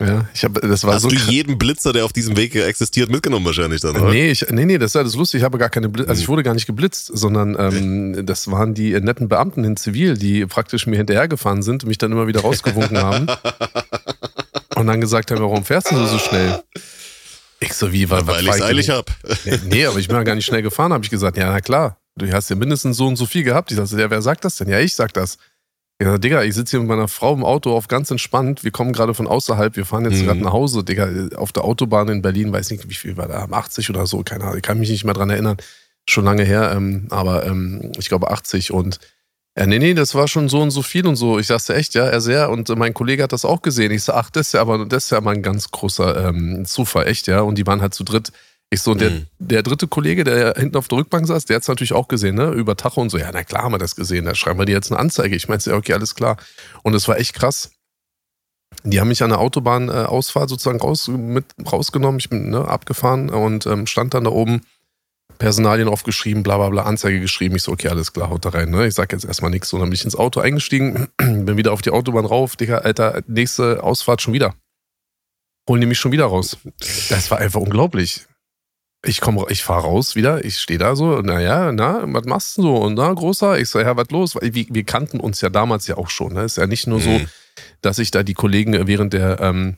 Ja, ich habe, das war Hast so. du jeden Blitzer, der auf diesem Weg existiert, mitgenommen wahrscheinlich dann, oder? Nee, ich, nee, nee, das ist ja das lustig. Ich habe gar keine Blitz, also ich wurde gar nicht geblitzt, sondern ähm, das waren die netten Beamten in Zivil, die praktisch mir hinterhergefahren sind und mich dann immer wieder rausgewunken haben. Und dann gesagt haben, warum fährst du so schnell? Ich so, wie, weil, weil ich es eilig hab. Nee, nee, aber ich bin ja gar nicht schnell gefahren, habe ich gesagt. Ja, na klar, du hast ja mindestens so und so viel gehabt. Ich sagte, ja, wer sagt das denn? Ja, ich sag das. Ja, Digga, ich sitze hier mit meiner Frau im Auto auf ganz entspannt. Wir kommen gerade von außerhalb. Wir fahren jetzt Mhm. gerade nach Hause. Digga, auf der Autobahn in Berlin, weiß nicht, wie viel war da, 80 oder so, keine Ahnung. Ich kann mich nicht mehr dran erinnern. Schon lange her, ähm, aber ähm, ich glaube 80 und äh, nee, nee, das war schon so und so viel und so. Ich sagte echt, ja, er sehr. Und mein Kollege hat das auch gesehen. Ich sag, ach, das ist ja aber, das ist ja mal ein ganz großer ähm, Zufall, echt, ja. Und die waren halt zu dritt. Ich so, und der, Mhm. der dritte Kollege, der hinten auf der Rückbank saß, der hat es natürlich auch gesehen, ne? Über Tacho und so. Ja, na klar haben wir das gesehen. Da schreiben wir dir jetzt eine Anzeige. Ich meinte, ja, okay, alles klar. Und es war echt krass. Die haben mich an der Autobahnausfahrt sozusagen raus, mit rausgenommen. Ich bin ne, abgefahren und ähm, stand dann da oben. Personalien aufgeschrieben, bla bla bla, Anzeige geschrieben. Ich so, okay, alles klar, haut da rein. Ne? Ich sag jetzt erstmal nichts. Und dann bin ich ins Auto eingestiegen, bin wieder auf die Autobahn rauf. Digga, Alter, nächste Ausfahrt schon wieder. Holen die mich schon wieder raus. Das war einfach unglaublich. Ich komme, ich fahre raus wieder, ich stehe da so, naja, na, was machst du so? Und na, großer, ich so, ja, was los? Weil Wir, wir kannten uns ja damals ja auch schon. Ne? Ist ja nicht nur so, Mhm. dass ich da die Kollegen während der, ähm,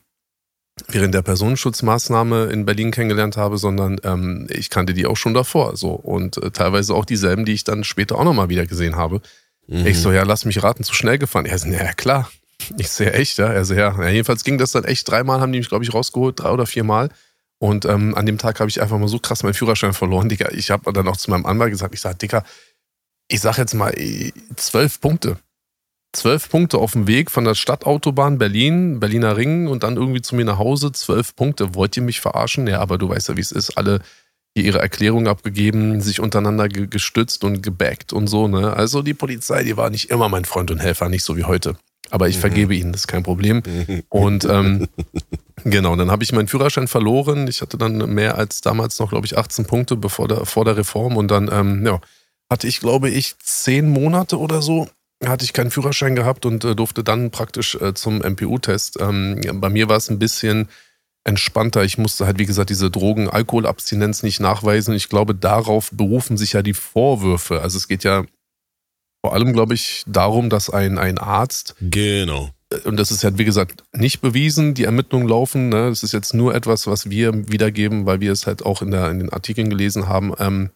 während der Personenschutzmaßnahme in Berlin kennengelernt habe, sondern ähm, ich kannte die auch schon davor. So. Und äh, teilweise auch dieselben, die ich dann später auch nochmal wieder gesehen habe. Mhm. Ich so, ja, lass mich raten, zu schnell gefahren. Er so, ja, klar. Ich so, ja, echt, ja. Er so, ja. ja. Jedenfalls ging das dann echt dreimal, haben die mich, glaube ich, rausgeholt, drei oder viermal. Und ähm, an dem Tag habe ich einfach mal so krass meinen Führerschein verloren, Digga. Ich habe dann auch zu meinem Anwalt gesagt, ich sag, Digga, ich sag jetzt mal zwölf Punkte. Zwölf Punkte auf dem Weg von der Stadtautobahn Berlin, Berliner Ring und dann irgendwie zu mir nach Hause. Zwölf Punkte. Wollt ihr mich verarschen? Ja, aber du weißt ja, wie es ist. Alle hier ihre Erklärung abgegeben, sich untereinander ge gestützt und gebackt und so. Ne? Also die Polizei, die war nicht immer mein Freund und Helfer, nicht so wie heute. Aber ich Mhm. vergebe ihnen, das ist kein Problem. Und ähm, genau, dann habe ich meinen Führerschein verloren. Ich hatte dann mehr als damals noch, glaube ich, 18 Punkte bevor der, vor der Reform. Und dann ähm, ja, hatte ich, glaube ich, zehn Monate oder so, hatte ich keinen Führerschein gehabt und äh, durfte dann praktisch äh, zum MPU-Test. Ähm, bei mir war es ein bisschen entspannter. Ich musste halt, wie gesagt, diese Drogen-Alkoholabstinenz nicht nachweisen. Ich glaube, darauf berufen sich ja die Vorwürfe. Also es geht ja vor allem, glaube ich, darum, dass ein, ein Arzt Genau. Und das ist halt, wie gesagt, nicht bewiesen, die Ermittlungen laufen. Ne? Das ist jetzt nur etwas, was wir wiedergeben, weil wir es halt auch in, der, in den Artikeln gelesen haben. Ähm,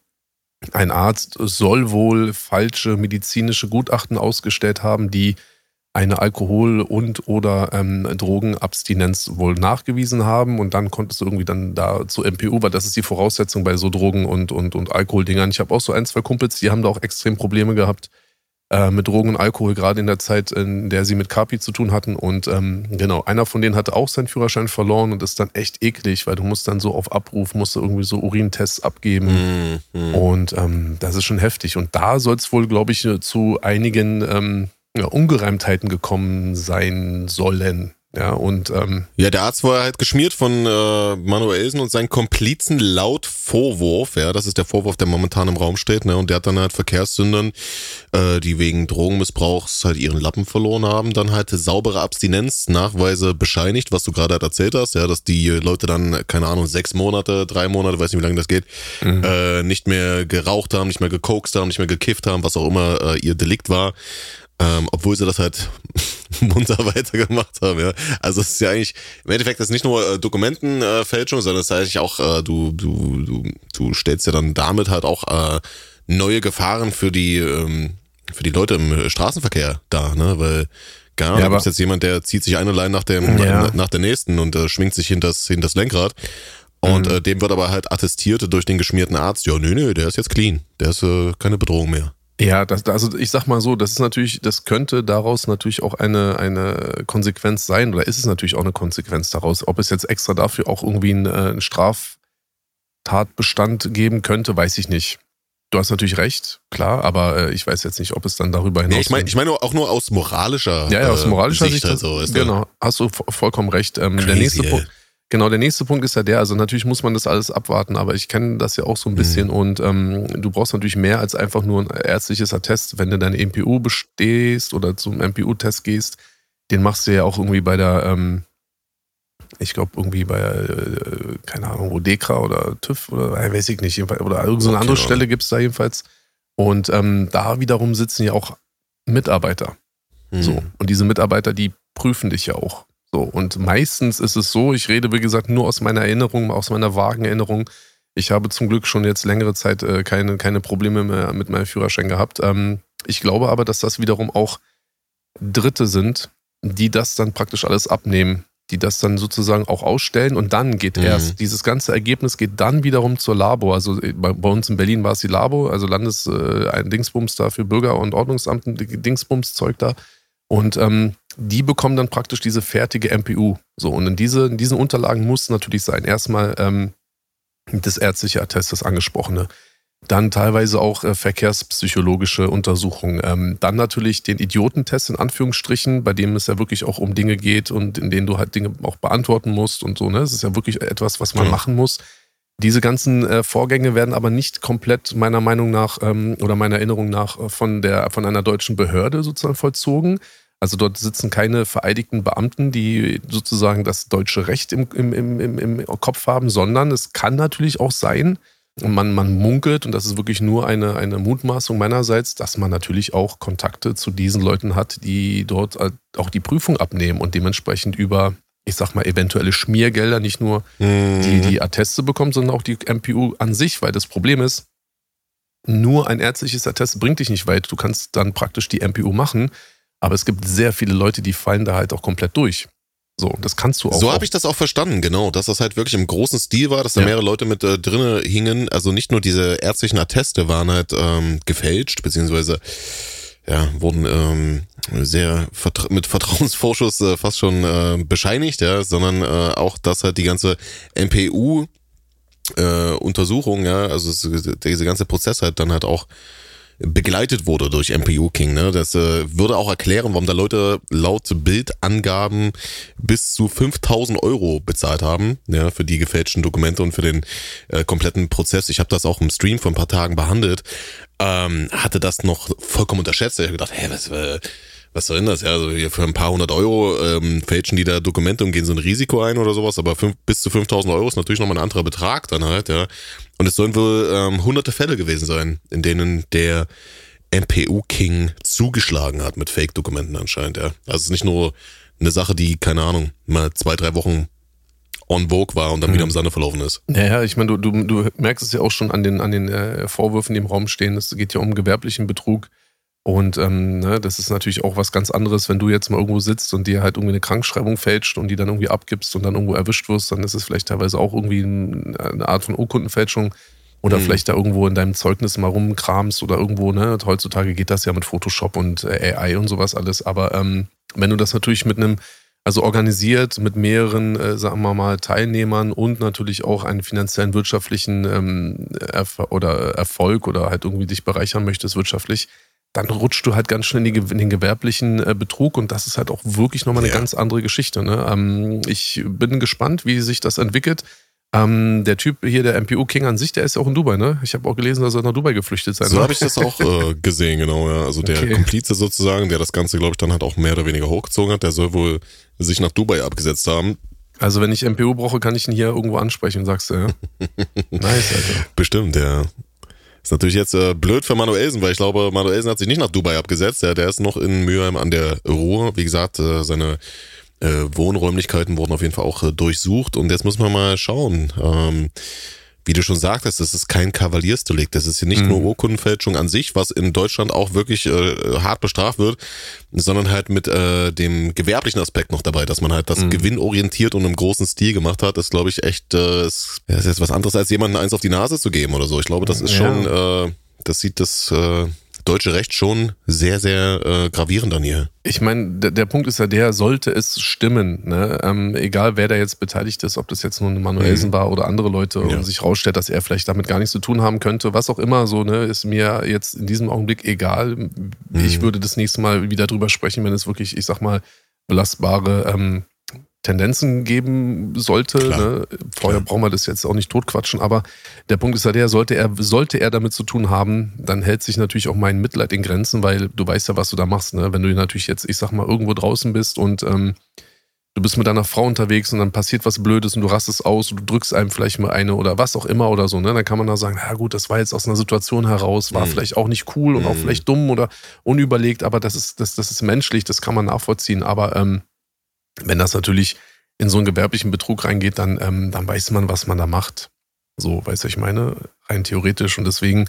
ein Arzt soll wohl falsche medizinische Gutachten ausgestellt haben, die eine Alkohol- und oder ähm, Drogenabstinenz wohl nachgewiesen haben und dann konnte es irgendwie dann da zu MPU, weil das ist die Voraussetzung bei so Drogen- und, und, und Alkoholdingern. Ich habe auch so ein, zwei Kumpels, die haben da auch extrem Probleme gehabt äh, mit Drogen und Alkohol, gerade in der Zeit, in der sie mit Kapi zu tun hatten. Und ähm, genau, einer von denen hatte auch seinen Führerschein verloren und ist dann echt eklig, weil du musst dann so auf Abruf, musst du irgendwie so Urintests abgeben. Mhm. Und ähm, das ist schon heftig. Und da soll es wohl, glaube ich, zu einigen ähm, ja, Ungereimtheiten gekommen sein sollen. Ja, und ähm, Ja, der Arzt war halt geschmiert von äh, Manuelsen und seinen Komplizen laut Vorwurf, ja, das ist der Vorwurf, der momentan im Raum steht, ne, und der hat dann halt Verkehrssündern, äh, die wegen Drogenmissbrauchs halt ihren Lappen verloren haben, dann halt saubere Abstinenz, Nachweise bescheinigt, was du gerade halt erzählt hast, ja, dass die Leute dann, keine Ahnung, sechs Monate, drei Monate, weiß nicht, wie lange das geht, Mhm. äh, nicht mehr geraucht haben, nicht mehr gekokst haben, nicht mehr gekifft haben, was auch immer äh, ihr Delikt war. Ähm, obwohl sie das halt munter weitergemacht haben, ja. Also es ist ja eigentlich, im Endeffekt ist nicht nur äh, Dokumentenfälschung, sondern es ist eigentlich auch, äh, du, du, du, du stellst ja dann damit halt auch äh, neue Gefahren für die, ähm, für die Leute im Straßenverkehr dar, ne? Weil, Ahnung, Ja, da gibt's jetzt jemand, der zieht sich eine Line nach dem, Ja. nach der nächsten und äh, schwingt sich hinters, hinters Lenkrad. Und Mhm. äh, dem wird aber halt attestiert durch den geschmierten Arzt, ja, nö, nö, der ist jetzt clean. Der ist äh, keine Bedrohung mehr. Ja, das, also ich sag mal so, das ist natürlich, das könnte daraus natürlich auch eine, eine Konsequenz sein, oder ist es natürlich auch eine Konsequenz daraus. Ob es jetzt extra dafür auch irgendwie einen, äh, einen Straftatbestand geben könnte, weiß ich nicht. du hast natürlich recht, klar, aber äh, ich weiß jetzt nicht, ob es dann darüber hinaus. Nee, ich meine ich mein auch nur aus moralischer Ja, ja aus moralischer Sicht. Sicht also, genau, hast du vollkommen recht. Ähm, der nächste Punkt. Genau, der nächste Punkt ist ja der, also natürlich muss man das alles abwarten, aber ich kenne das ja auch so ein bisschen mhm. und ähm, du brauchst natürlich mehr als einfach nur ein ärztliches Attest. Wenn du deine MPU bestehst oder zum MPU-Test gehst, den machst du ja auch irgendwie bei der, ähm, ich glaube irgendwie bei, äh, keine Ahnung, wo Dekra oder TÜV oder äh, weiß ich nicht, oder irgendeine so andere genau. Stelle gibt es da jedenfalls. Und ähm, da wiederum sitzen ja auch Mitarbeiter. Mhm. So. Und diese Mitarbeiter, die prüfen dich ja auch. So. Und meistens ist es so, ich rede, wie gesagt, nur aus meiner Erinnerung, aus meiner vagen Erinnerung. Ich habe zum Glück schon jetzt längere Zeit äh, keine, keine Probleme mehr mit meinem Führerschein gehabt. Ähm, ich glaube aber, dass das wiederum auch Dritte sind, die das dann praktisch alles abnehmen die das dann sozusagen auch ausstellen und dann geht mhm. erst, dieses ganze Ergebnis geht dann wiederum zur Labo. Also äh, bei, bei uns in Berlin war es die Labo, also Landes, äh, ein Dingsbums da für Bürger- und Ordnungsamt, ein Dingsbums-Zeug da. Und ähm, die bekommen dann praktisch diese fertige MPU. So, und in, diese, in diesen Unterlagen muss natürlich sein, erstmal ähm, das ärztliche Attest, das angesprochene. Dann teilweise auch äh, verkehrspsychologische Untersuchungen. Ähm, dann natürlich den Idiotentest in Anführungsstrichen, bei dem es ja wirklich auch um Dinge geht und in denen du halt Dinge auch beantworten musst und so. Ne? Es ist ja wirklich etwas, was man ja. machen muss. Diese ganzen äh, Vorgänge werden aber nicht komplett meiner Meinung nach ähm, oder meiner Erinnerung nach äh, von der von einer deutschen Behörde sozusagen vollzogen. Also dort sitzen keine vereidigten Beamten, die sozusagen das deutsche Recht im, im, im, im Kopf haben, sondern es kann natürlich auch sein, man, man munkelt, und das ist wirklich nur eine, eine Mutmaßung meinerseits, dass man natürlich auch Kontakte zu diesen Leuten hat, die dort auch die Prüfung abnehmen und dementsprechend über, ich sag mal, eventuelle Schmiergelder nicht nur mhm. die, die Atteste bekommen, sondern auch die MPU an sich, weil das Problem ist, nur ein ärztliches Attest bringt dich nicht weit. Du kannst dann praktisch die MPU machen, aber es gibt sehr viele Leute, die fallen da halt auch komplett durch. So, das kannst du auch. So habe ich das auch verstanden, genau, dass das halt wirklich im großen Stil war, dass da ja. mehrere Leute mit äh, drinne hingen. Also nicht nur diese ärztlichen Atteste waren halt ähm, gefälscht, beziehungsweise ja, wurden ähm, sehr vertra mit Vertrauensvorschuss äh, fast schon äh, bescheinigt, ja, sondern äh, auch, dass halt die ganze MPU äh, Untersuchung, ja, also es, diese ganze Prozess halt dann halt auch begleitet wurde durch MPU King. Ne? Das äh, würde auch erklären, warum da Leute laut Bildangaben bis zu 5000 Euro bezahlt haben ja, für die gefälschten Dokumente und für den äh, kompletten Prozess. Ich habe das auch im Stream vor ein paar Tagen behandelt. Ähm, hatte das noch vollkommen unterschätzt. Ich habe gedacht, hä, was... Äh, was soll denn das? Ja, also hier für ein paar hundert Euro ähm, fälschen die da Dokumente und gehen so ein Risiko ein oder sowas, aber fünf, bis zu 5000 Euro ist natürlich nochmal ein anderer Betrag dann halt, ja. Und es sollen wohl ähm, hunderte Fälle gewesen sein, in denen der MPU-King zugeschlagen hat mit Fake-Dokumenten anscheinend, ja. Also es ist nicht nur eine Sache, die, keine Ahnung, mal zwei, drei Wochen on Vogue war und dann mhm. wieder im Sande verlaufen ist. Naja, ich meine, du, du, du merkst es ja auch schon an den, an den äh, Vorwürfen, die im Raum stehen. Es geht ja um gewerblichen Betrug. Und ähm, ne, das ist natürlich auch was ganz anderes, wenn du jetzt mal irgendwo sitzt und dir halt irgendwie eine Krankschreibung fälscht und die dann irgendwie abgibst und dann irgendwo erwischt wirst, dann ist es vielleicht teilweise auch irgendwie eine Art von Urkundenfälschung. Oder mhm. vielleicht da irgendwo in deinem Zeugnis mal rumkramst oder irgendwo, ne? Heutzutage geht das ja mit Photoshop und äh, AI und sowas alles. Aber ähm, wenn du das natürlich mit einem, also organisiert mit mehreren, äh, sagen wir mal, Teilnehmern und natürlich auch einen finanziellen, wirtschaftlichen ähm, Erf oder Erfolg oder halt irgendwie dich bereichern möchtest wirtschaftlich, dann rutscht du halt ganz schnell in, den gewerblichen äh, Betrug und das ist halt auch wirklich nochmal eine ja. ganz andere Geschichte. Ne? Ähm, ich bin gespannt, wie sich das entwickelt. Ähm, der Typ hier, der MPU King an sich, der ist ja auch in Dubai, ne? Ich habe auch gelesen, dass er nach Dubai geflüchtet sein So habe ich das auch äh, gesehen, genau, ja. Also der okay. Komplize sozusagen, der das Ganze, glaube ich, dann halt auch mehr oder weniger hochgezogen hat, der soll wohl sich nach Dubai abgesetzt haben. Also wenn ich MPU brauche, kann ich ihn hier irgendwo ansprechen, sagst du, ja? nice, Alter. Bestimmt, ja. Ist natürlich jetzt äh, blöd für Manuelsen, weil ich glaube, Manuelsen hat sich nicht nach Dubai abgesetzt. Ja, der ist noch in Mülheim an der Ruhr. Wie gesagt, äh, seine äh, Wohnräumlichkeiten wurden auf jeden Fall auch äh, durchsucht. Und jetzt muss man mal schauen. Ähm, wie du schon sagtest, das ist kein Kavaliersdelikt. Das ist hier nicht mhm. nur Urkundenfälschung an sich, was in Deutschland auch wirklich äh, hart bestraft wird, sondern halt mit äh, dem gewerblichen Aspekt noch dabei, dass man halt das mhm. gewinnorientiert und im großen Stil gemacht hat. Das glaube ich echt, äh, ist, ist jetzt was anderes als jemanden eins auf die Nase zu geben oder so. Ich glaube, das ist ja. schon, äh, das sieht das äh, deutsche Recht schon sehr, sehr äh, gravierend an ihr. Ich meine, der, der, Punkt ist ja der, sollte es stimmen, ne? ähm, egal wer da jetzt beteiligt ist, ob das jetzt nun Manuelsen mhm. war oder andere Leute ja. und sich rausstellt, dass er vielleicht damit gar nichts zu tun haben könnte, was auch immer so, ne, ist mir jetzt in diesem Augenblick egal. Mhm. Ich würde das nächste Mal wieder drüber sprechen, wenn es wirklich, ich sag mal, belastbare ähm, Tendenzen geben sollte. Ne? Vorher Klar. brauchen wir das jetzt auch nicht totquatschen, aber der Punkt ist ja der, sollte er, sollte er damit zu tun haben, dann hält sich natürlich auch mein Mitleid in Grenzen, weil du weißt ja, was du da machst. Ne? Wenn du natürlich jetzt, ich sag mal, irgendwo draußen bist und ähm, du bist mit deiner Frau unterwegs und dann passiert was Blödes und du rastest aus und du drückst einem vielleicht mal eine oder was auch immer oder so, ne? Dann kann man da sagen, na gut, das war jetzt aus einer Situation heraus, war mhm. vielleicht auch nicht cool und mhm. auch vielleicht dumm oder unüberlegt, aber das ist, das, das ist menschlich, das kann man nachvollziehen. Aber ähm, wenn das natürlich in so einen gewerblichen Betrug reingeht, dann, ähm, dann weiß man, was man da macht. So, weißt du, ich meine, rein theoretisch. Und deswegen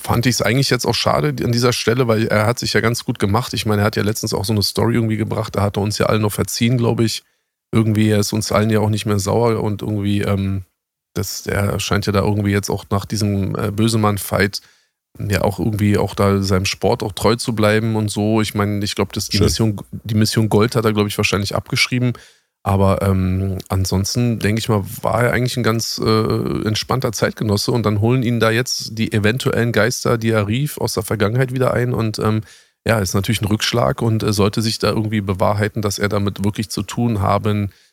fand ich es eigentlich jetzt auch schade an dieser Stelle, weil er hat sich ja ganz gut gemacht. Ich meine, er hat ja letztens auch so eine Story irgendwie gebracht, da hat er uns ja allen noch verziehen, glaube ich. Irgendwie, er ist uns allen ja auch nicht mehr sauer und irgendwie, ähm, das, der scheint ja da irgendwie jetzt auch nach diesem äh, Bösemann-Fight ja auch irgendwie auch da seinem Sport auch treu zu bleiben und so. Ich meine, ich glaube, die Mission, die Mission Gold hat er, glaube ich, wahrscheinlich abgeschrieben. Aber ähm, ansonsten denke ich mal, war er eigentlich ein ganz äh, entspannter Zeitgenosse und dann holen ihn da jetzt die eventuellen Geister, die er rief, aus der Vergangenheit wieder ein und ähm, ja, ist natürlich ein Rückschlag und äh, sollte sich da irgendwie bewahrheiten, dass er damit wirklich zu tun haben äh,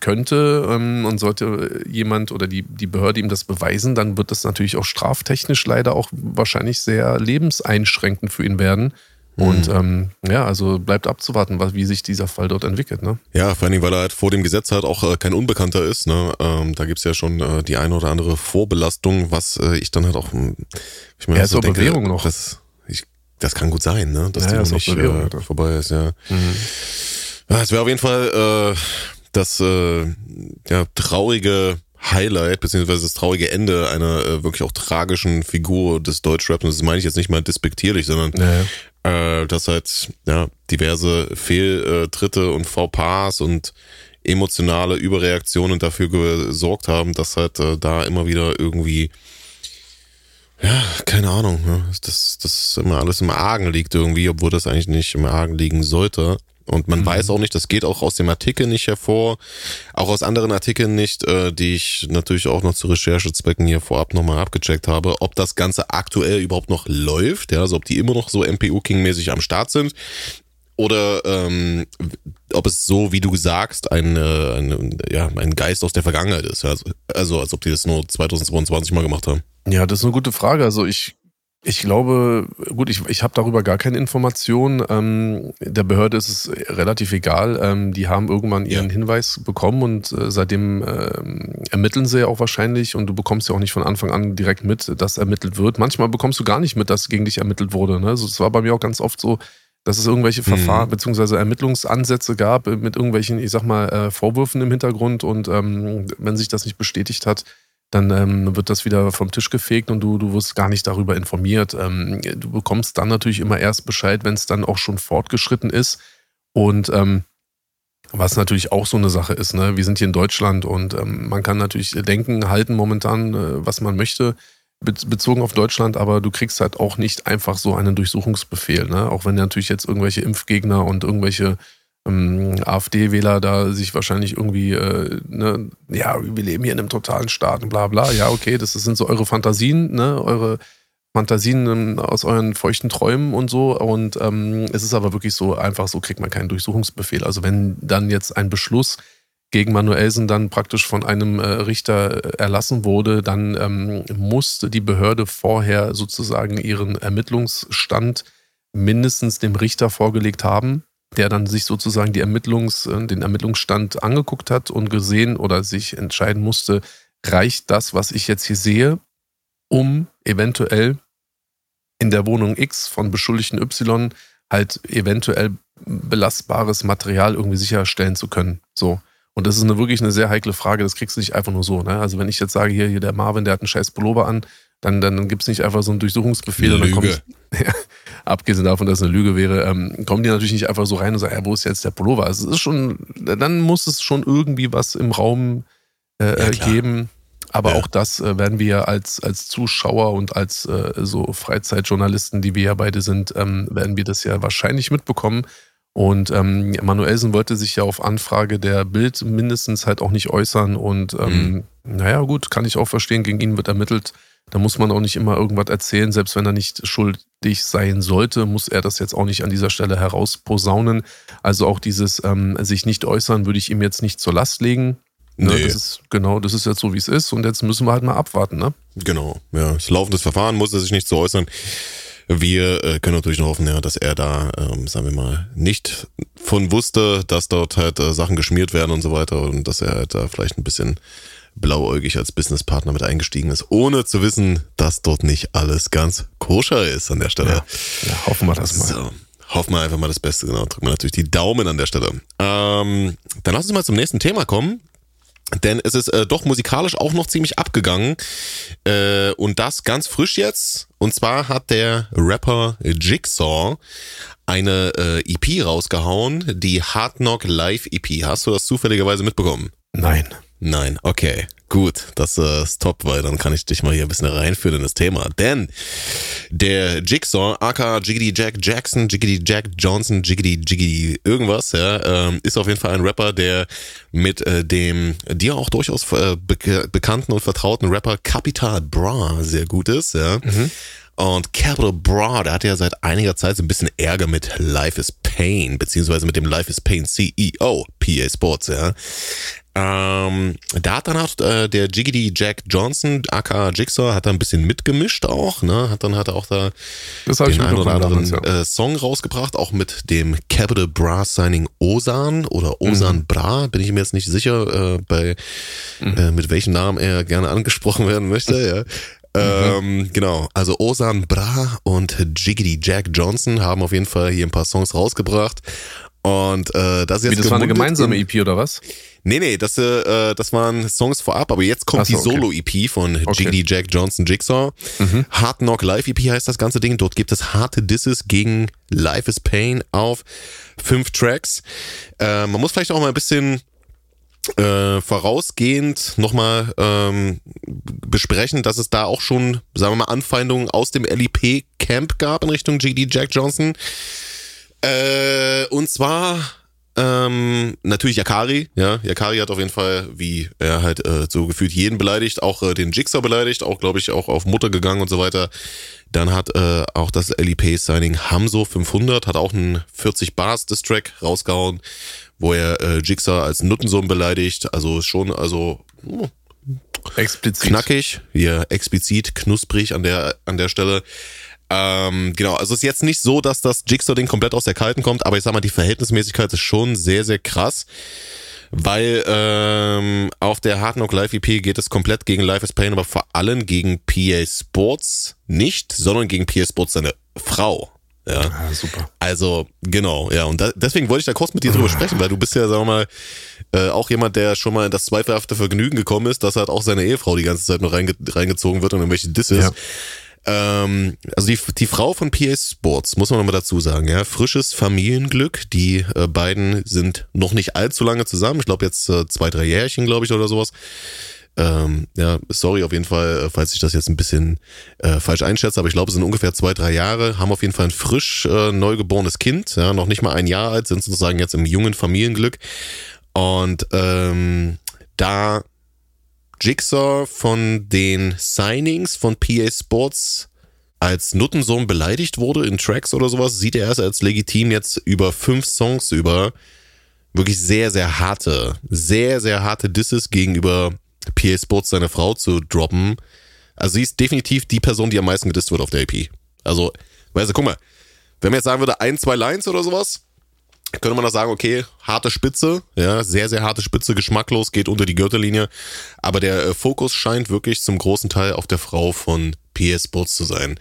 könnte ähm, und sollte jemand oder die, die Behörde ihm das beweisen, dann wird das natürlich auch straftechnisch leider auch wahrscheinlich sehr lebenseinschränkend für ihn werden. Und mhm. ähm, ja, also bleibt abzuwarten, wie sich dieser Fall dort entwickelt. Ne? Ja, vor allem, weil er halt vor dem Gesetz halt auch äh, kein Unbekannter ist. Ne? Ähm, da gibt's ja schon äh, die eine oder andere Vorbelastung, was äh, ich dann halt auch. Hm, Ich meine, ja, ist so denke, Bewährung noch. Das, ich, das kann gut sein, ne? dass ja, die ja, noch nicht äh, vorbei ist. Ja, mhm. ja es wäre auf jeden Fall äh, das äh, ja, traurige Highlight, beziehungsweise das traurige Ende einer äh, wirklich auch tragischen Figur des Deutschraps. Und das meine ich jetzt nicht mal despektierlich, sondern nee. äh, dass halt ja, diverse Fehltritte und Fauxpas und emotionale Überreaktionen dafür gesorgt haben, dass halt äh, da immer wieder irgendwie ja, keine Ahnung, ne? dass das immer alles im Argen liegt irgendwie, obwohl das eigentlich nicht im Argen liegen sollte. Und man mhm. weiß auch nicht, das geht auch aus dem Artikel nicht hervor, auch aus anderen Artikeln nicht, äh, die ich natürlich auch noch zu Recherchezwecken hier vorab nochmal abgecheckt habe, ob das Ganze aktuell überhaupt noch läuft, ja, also ob die immer noch so MPU-King-mäßig am Start sind oder ähm, ob es so, wie du sagst, ein, ein, ja, ein Geist aus der Vergangenheit ist. Also, also als ob die das nur 2022 mal gemacht haben. Ja, das ist eine gute Frage. Also ich ich glaube, gut, ich, ich habe darüber gar keine Informationen. Ähm, der Behörde ist es relativ egal. Ähm, die haben irgendwann ihren ja. Hinweis bekommen und äh, seitdem äh, ermitteln sie ja auch wahrscheinlich und du bekommst ja auch nicht von Anfang an direkt mit, dass ermittelt wird. Manchmal bekommst du gar nicht mit, dass gegen dich ermittelt wurde. Ne? Also es war bei mir auch ganz oft so, dass es irgendwelche Verfahren mhm. bzw. Ermittlungsansätze gab mit irgendwelchen, ich sag mal, äh, Vorwürfen im Hintergrund und ähm, wenn sich das nicht bestätigt hat, dann ähm, wird das wieder vom Tisch gefegt und du, du wirst gar nicht darüber informiert. Ähm, du bekommst dann natürlich immer erst Bescheid, wenn es dann auch schon fortgeschritten ist. Und ähm, was natürlich auch so eine Sache ist, ne? Wir sind hier in Deutschland und ähm, man kann natürlich denken, halten momentan, äh, was man möchte, bezogen auf Deutschland, aber du kriegst halt auch nicht einfach so einen Durchsuchungsbefehl, ne? Auch wenn natürlich jetzt irgendwelche Impfgegner und irgendwelche ähm, AfD-Wähler da sich wahrscheinlich irgendwie, äh, ne, ja, wir leben hier in einem totalen Staat und bla bla. Ja, okay, das, sind so eure Fantasien, ne, eure Fantasien aus euren feuchten Träumen und so. Und ähm, es ist aber wirklich so, einfach so kriegt man keinen Durchsuchungsbefehl. Also wenn dann jetzt ein Beschluss gegen Manuelsen dann praktisch von einem äh, Richter erlassen wurde, dann ähm, musste die Behörde vorher sozusagen ihren Ermittlungsstand mindestens dem Richter vorgelegt haben der dann sich sozusagen die Ermittlungs, äh, den Ermittlungsstand angeguckt hat und gesehen oder sich entscheiden musste, reicht das, was ich jetzt hier sehe, um eventuell in der Wohnung X von Beschuldigten Y halt eventuell belastbares Material irgendwie sicherstellen zu können. So. Und das ist eine, wirklich eine sehr heikle Frage. Das kriegst du nicht einfach nur so. Ne? Also wenn ich jetzt sage, hier, hier der Marvin, der hat einen scheiß Pullover an, dann, dann gibt es nicht einfach so einen Durchsuchungsbefehl Lüge. und dann kommt. Abgesehen davon, dass es eine Lüge wäre, ähm, kommen die natürlich nicht einfach so rein und sagen, ja, wo ist jetzt der Pullover? Also es ist schon, dann muss es schon irgendwie was im Raum äh, ja, geben. Aber ja. auch das äh, werden wir als, als Zuschauer und als äh, so Freizeitjournalisten, die wir ja beide sind, ähm, werden wir das ja wahrscheinlich mitbekommen. Und ähm, Manuelsen wollte sich ja auf Anfrage der Bild mindestens halt auch nicht äußern. Und ähm, mhm. naja, gut, kann ich auch verstehen, gegen ihn wird ermittelt. Da muss man auch nicht immer irgendwas erzählen, selbst wenn er nicht schuldig sein sollte, muss er das jetzt auch nicht an dieser Stelle herausposaunen. Also auch dieses ähm, sich nicht äußern, würde ich ihm jetzt nicht zur Last legen. Ne, nee. Das ist, genau, das ist jetzt so, wie es ist. Und jetzt müssen wir halt mal abwarten, ne? Genau, ja. Das laufendes Verfahren muss er sich nicht so äußern. Wir äh, können natürlich nur hoffen, ja, dass er da, ähm, sagen wir mal, nicht von wusste, dass dort halt äh, Sachen geschmiert werden und so weiter und dass er halt da vielleicht ein bisschen blauäugig als Businesspartner mit eingestiegen ist, ohne zu wissen, dass dort nicht alles ganz koscher ist an der Stelle. Ja, ja hoffen wir das mal. So. Hoffen wir einfach mal das Beste, genau. Drücken wir natürlich die Daumen an der Stelle. Ähm, dann lass uns mal zum nächsten Thema kommen. Denn es ist äh, doch musikalisch auch noch ziemlich abgegangen. Äh, und das ganz frisch jetzt. Und zwar hat der Rapper Jigsaw eine äh, EP rausgehauen, die Hard Knock Live EP. Hast du das zufälligerweise mitbekommen? Nein. Nein, okay, gut, das äh, ist top, weil dann kann ich dich mal hier ein bisschen reinführen in das Thema. Denn der Jigsaw, aka Jiggity Jack Jackson, Jiggity Jack Johnson, Jiggity Jiggity irgendwas, ja, ähm, ist auf jeden Fall ein Rapper, der mit äh, dem dir auch durchaus äh, be bekannten und vertrauten Rapper Capital Bra sehr gut ist, ja. Mhm. Und Capital Bra, der hat ja seit einiger Zeit so ein bisschen Ärger mit Life is Pain, beziehungsweise mit dem Life is Pain CEO, PA Sports, ja. Ähm, da hat dann auch äh, der Jiggity Jack Johnson, aka Jigsaw, hat da ein bisschen mitgemischt auch, ne? Hat dann hat er auch da den einen oder anderen damals, ja. äh, Song rausgebracht, auch mit dem Capital Bra Signing Osan oder Osan mhm. Bra, bin ich mir jetzt nicht sicher, äh, bei mhm. äh, mit welchem Namen er gerne angesprochen werden möchte, ja. Ähm, mhm. Genau, also Osan Bra und Jiggity Jack Johnson haben auf jeden Fall hier ein paar Songs rausgebracht. Und äh, das ist jetzt Wie, das war eine gemeinsame EP oder was? Nee, nee, das, äh, das waren Songs vorab, aber jetzt kommt so, die Solo-EP von okay. Jack Johnson Jigsaw. Mhm. Hard Knock Live EP heißt das ganze Ding. Dort gibt es harte Disses gegen Life is Pain auf fünf Tracks. Äh, man muss vielleicht auch mal ein bisschen äh, vorausgehend nochmal ähm, besprechen, dass es da auch schon, sagen wir mal, Anfeindungen aus dem LIP-Camp gab in Richtung GD Jack Johnson. Äh, und zwar ähm, natürlich Yakari, ja. Yakari hat auf jeden Fall, wie er halt äh, so gefühlt jeden beleidigt, auch äh, den Jigsaw beleidigt, auch glaube ich auch auf Mutter gegangen und so weiter. Dann hat äh, auch das LEP-Signing Hamso 500, hat auch einen 40 Bars Distrack rausgehauen, wo er äh, Jigsaw als Nuttensohn beleidigt. Also schon, also oh, explizit. knackig, ja, explizit, knusprig an der, an der Stelle. Ähm, genau, also es ist jetzt nicht so, dass das Jigsaw-Ding komplett aus der Kalten kommt, aber ich sag mal, die Verhältnismäßigkeit ist schon sehr, sehr krass. Weil ähm, auf der Hard Knock Live EP geht es komplett gegen Life is Pain, aber vor allem gegen PA Sports nicht, sondern gegen PA Sports seine Frau. Ja, ah, super. Also, genau, ja. Und da, deswegen wollte ich da kurz mit dir drüber ah. sprechen, weil du bist ja, sagen wir mal, äh, auch jemand, der schon mal in das zweifelhafte Vergnügen gekommen ist, dass halt auch seine Ehefrau die ganze Zeit nur reinge reingezogen wird und irgendwelche Disses. Ja. Ähm, also die, die Frau von PA Sports, muss man nochmal dazu sagen, ja, frisches Familienglück. Die äh, beiden sind noch nicht allzu lange zusammen. Ich glaube jetzt äh, zwei, drei Jährchen, glaube ich, oder sowas. Ähm, ja, sorry auf jeden Fall, äh, falls ich das jetzt ein bisschen äh, falsch einschätze, aber ich glaube, es sind ungefähr zwei, drei Jahre, haben auf jeden Fall ein frisch äh, neugeborenes Kind, ja, noch nicht mal ein Jahr alt, sind sozusagen jetzt im jungen Familienglück. Und ähm, da Jigsaw von den Signings von PA Sports als Nuttensohn beleidigt wurde in Tracks oder sowas, sieht er es als legitim, jetzt über fünf Songs über wirklich sehr, sehr harte, sehr, sehr harte Disses gegenüber PA Sports seiner Frau zu droppen. Also sie ist definitiv die Person, die am meisten gedisst wird auf der EP. Also, weißt du, guck mal, wenn man jetzt sagen würde, ein, zwei Lines oder sowas, könnte man da sagen, okay, harte Spitze, ja, sehr, sehr harte Spitze, geschmacklos, geht unter die Gürtellinie. Aber der äh, Fokus scheint wirklich zum großen Teil auf der Frau von PS Sports zu sein.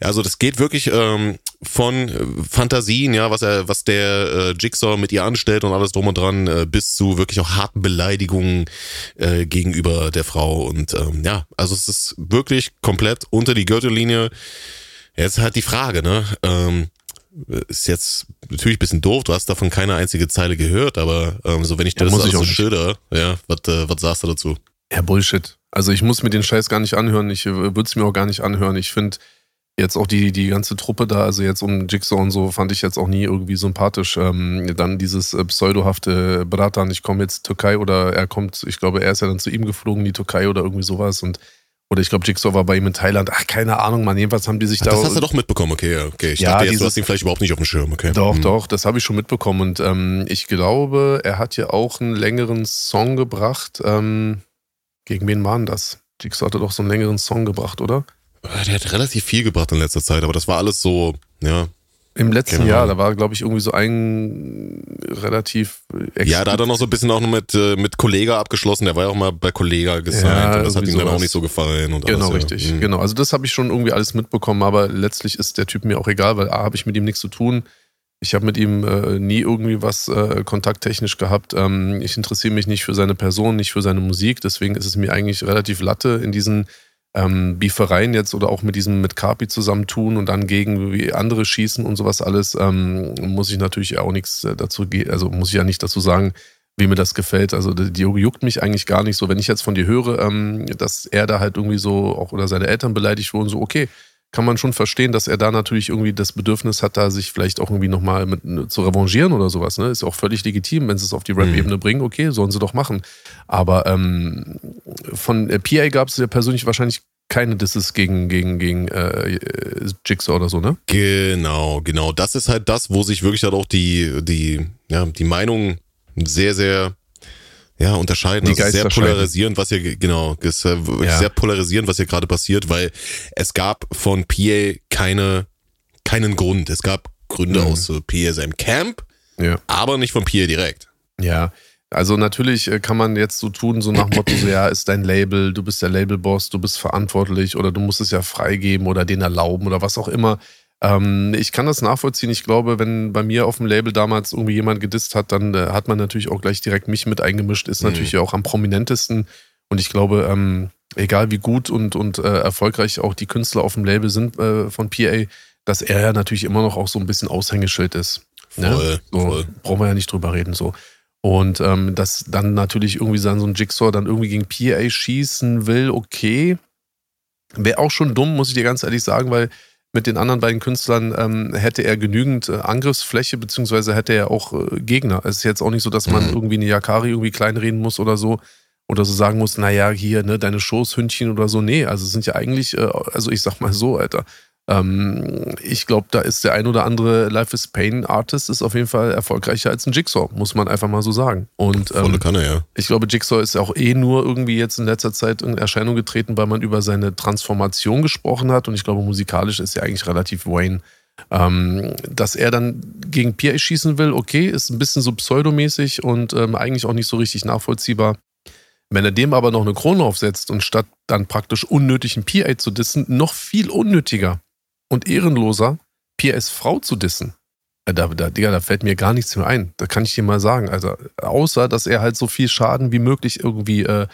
Also das geht wirklich ähm, von äh, Fantasien, ja, was er, was der äh, Jigsaw mit ihr anstellt und alles drum und dran, äh, bis zu wirklich auch harten Beleidigungen äh, gegenüber der Frau. Und ähm, ja, also es ist wirklich komplett unter die Gürtellinie. Jetzt halt die Frage, ne? Ähm, ist jetzt natürlich ein bisschen doof, du hast davon keine einzige Zeile gehört, aber ähm, so wenn ich dir ja, das so schilder, ja, was, äh, was sagst du dazu? Ja, Bullshit. Also ich muss mir den Scheiß gar nicht anhören, ich äh, würde es mir auch gar nicht anhören. Ich finde jetzt auch die, die ganze Truppe da, also jetzt um Jigsaw und so, fand ich jetzt auch nie irgendwie sympathisch. Ähm, dann dieses äh, pseudohafte Bratan, ich komme jetzt Türkei oder er kommt, ich glaube, er ist ja dann zu ihm geflogen, die Türkei oder irgendwie sowas und oder ich glaube, Jigsaw war bei ihm in Thailand. Ach, keine Ahnung, man. Jedenfalls haben die sich Ach, da. Das hast du doch mitbekommen, okay, ja, okay. Ich Ja, dachte jetzt, dieses- du hast ihn vielleicht überhaupt nicht auf dem Schirm, okay. Doch, Hm. doch, das habe ich schon mitbekommen. Und ähm, ich glaube, er hat ja auch einen längeren Song gebracht. Ähm, gegen wen war denn das? Jigsaw hatte doch so einen längeren Song gebracht, oder? Der hat relativ viel gebracht in letzter Zeit, aber das war alles so, ja. Im letzten Genau. Jahr, da war, glaube ich, irgendwie so ein relativ Ja, da hat er noch so ein bisschen auch noch mit, äh, mit Kollega abgeschlossen. Der war ja auch mal bei Kollega gesigned Ja, und das hat ihm irgendwie dann auch sowas. nicht so gefallen. Und Genau, alles, richtig. Ja. Mhm. Genau. Also das habe ich schon irgendwie alles mitbekommen, aber letztlich ist der Typ mir auch egal, weil A, habe ich mit ihm nichts zu tun. Ich habe mit ihm äh, nie irgendwie was äh, kontakttechnisch gehabt. Ähm, ich interessiere mich nicht für seine Person, nicht für seine Musik. Deswegen ist es mir eigentlich relativ latte in diesen ähm, Beefereien jetzt oder auch mit diesem mit Carpi zusammentun und dann gegen wie andere schießen und sowas alles. Ähm, muss ich natürlich auch nichts äh, dazu gehen. Also muss ich ja nicht dazu sagen, wie mir das gefällt. Also die die juckt mich eigentlich gar nicht so. Wenn ich jetzt von dir höre, ähm, dass er da halt irgendwie so auch oder seine Eltern beleidigt wurden, so okay, kann man schon verstehen, dass er da natürlich irgendwie das Bedürfnis hat, da sich vielleicht auch irgendwie nochmal mit zu revanchieren oder sowas. Ne? Ist auch völlig legitim, wenn sie es auf die Rap-Ebene bringen, okay, sollen sie doch machen. Aber ähm, von äh, PA gab es ja persönlich wahrscheinlich keine Disses gegen, gegen, gegen äh, äh, Jigsaw oder so, ne? Genau, genau. Das ist halt das, wo sich wirklich halt auch die, die, ja, die Meinungen sehr, sehr ja, unterscheiden. Die Das ist sehr polarisierend, was hier, genau, äh, wirklich Ja. sehr polarisierend, was hier gerade passiert, weil es gab von PA keine, keinen Grund. Es gap Gründe Mhm. aus äh, PA seinem Camp, Ja. aber nicht von PA direkt. Ja, also natürlich äh, kann man jetzt so tun, so nach Motto, so ja, ist dein Label, du bist der Labelboss, du bist verantwortlich oder du musst es ja freigeben oder den erlauben oder was auch immer. Ähm, ich kann das nachvollziehen. Ich glaube, wenn bei mir auf dem Label damals irgendwie jemand gedisst hat, dann äh, hat man natürlich auch gleich direkt mich mit eingemischt, ist Mhm. natürlich auch am prominentesten. Und ich glaube, ähm, egal wie gut und, und äh, erfolgreich auch die Künstler auf dem Label sind äh, von PA, dass er ja natürlich immer noch auch so ein bisschen Aushängeschild ist. Ne? Voll, So, voll. brauchen wir ja nicht drüber reden. So. Und ähm, dass dann natürlich irgendwie so ein Jigsaw dann irgendwie gegen PA schießen will, okay. Wäre auch schon dumm, muss ich dir ganz ehrlich sagen, weil mit den anderen beiden Künstlern ähm, hätte er genügend äh, Angriffsfläche, beziehungsweise hätte er auch äh, Gegner. Es ist jetzt auch nicht so, dass man Mhm. irgendwie eine Yakari irgendwie kleinreden muss oder so. Oder so sagen muss, naja, hier, ne, deine Schoßhündchen oder so. Nee, also es sind ja eigentlich, äh, also ich sag mal so, Alter. Ähm, ich glaube, da ist der ein oder andere Life is Pain Artist ist auf jeden Fall erfolgreicher als ein Jigsaw, muss man einfach mal so sagen. Und Volle ähm, Kanne, ja. ich glaube, Jigsaw ist auch eh nur irgendwie jetzt in letzter Zeit in Erscheinung getreten, weil man über seine Transformation gesprochen hat. Und ich glaube, musikalisch ist er eigentlich relativ Wayne. Ähm, dass er dann gegen PA schießen will, okay, ist ein bisschen so pseudomäßig und ähm, eigentlich auch nicht so richtig nachvollziehbar. Wenn er dem aber noch eine Krone aufsetzt und statt dann praktisch unnötigen PA zu dissen, noch viel unnötiger und ehrenloser PAs Frau zu dissen. Äh, Da, da, Digga, da fällt mir gar nichts mehr ein. Da kann ich dir mal sagen. Also, außer, dass er halt so viel Schaden wie möglich irgendwie äh,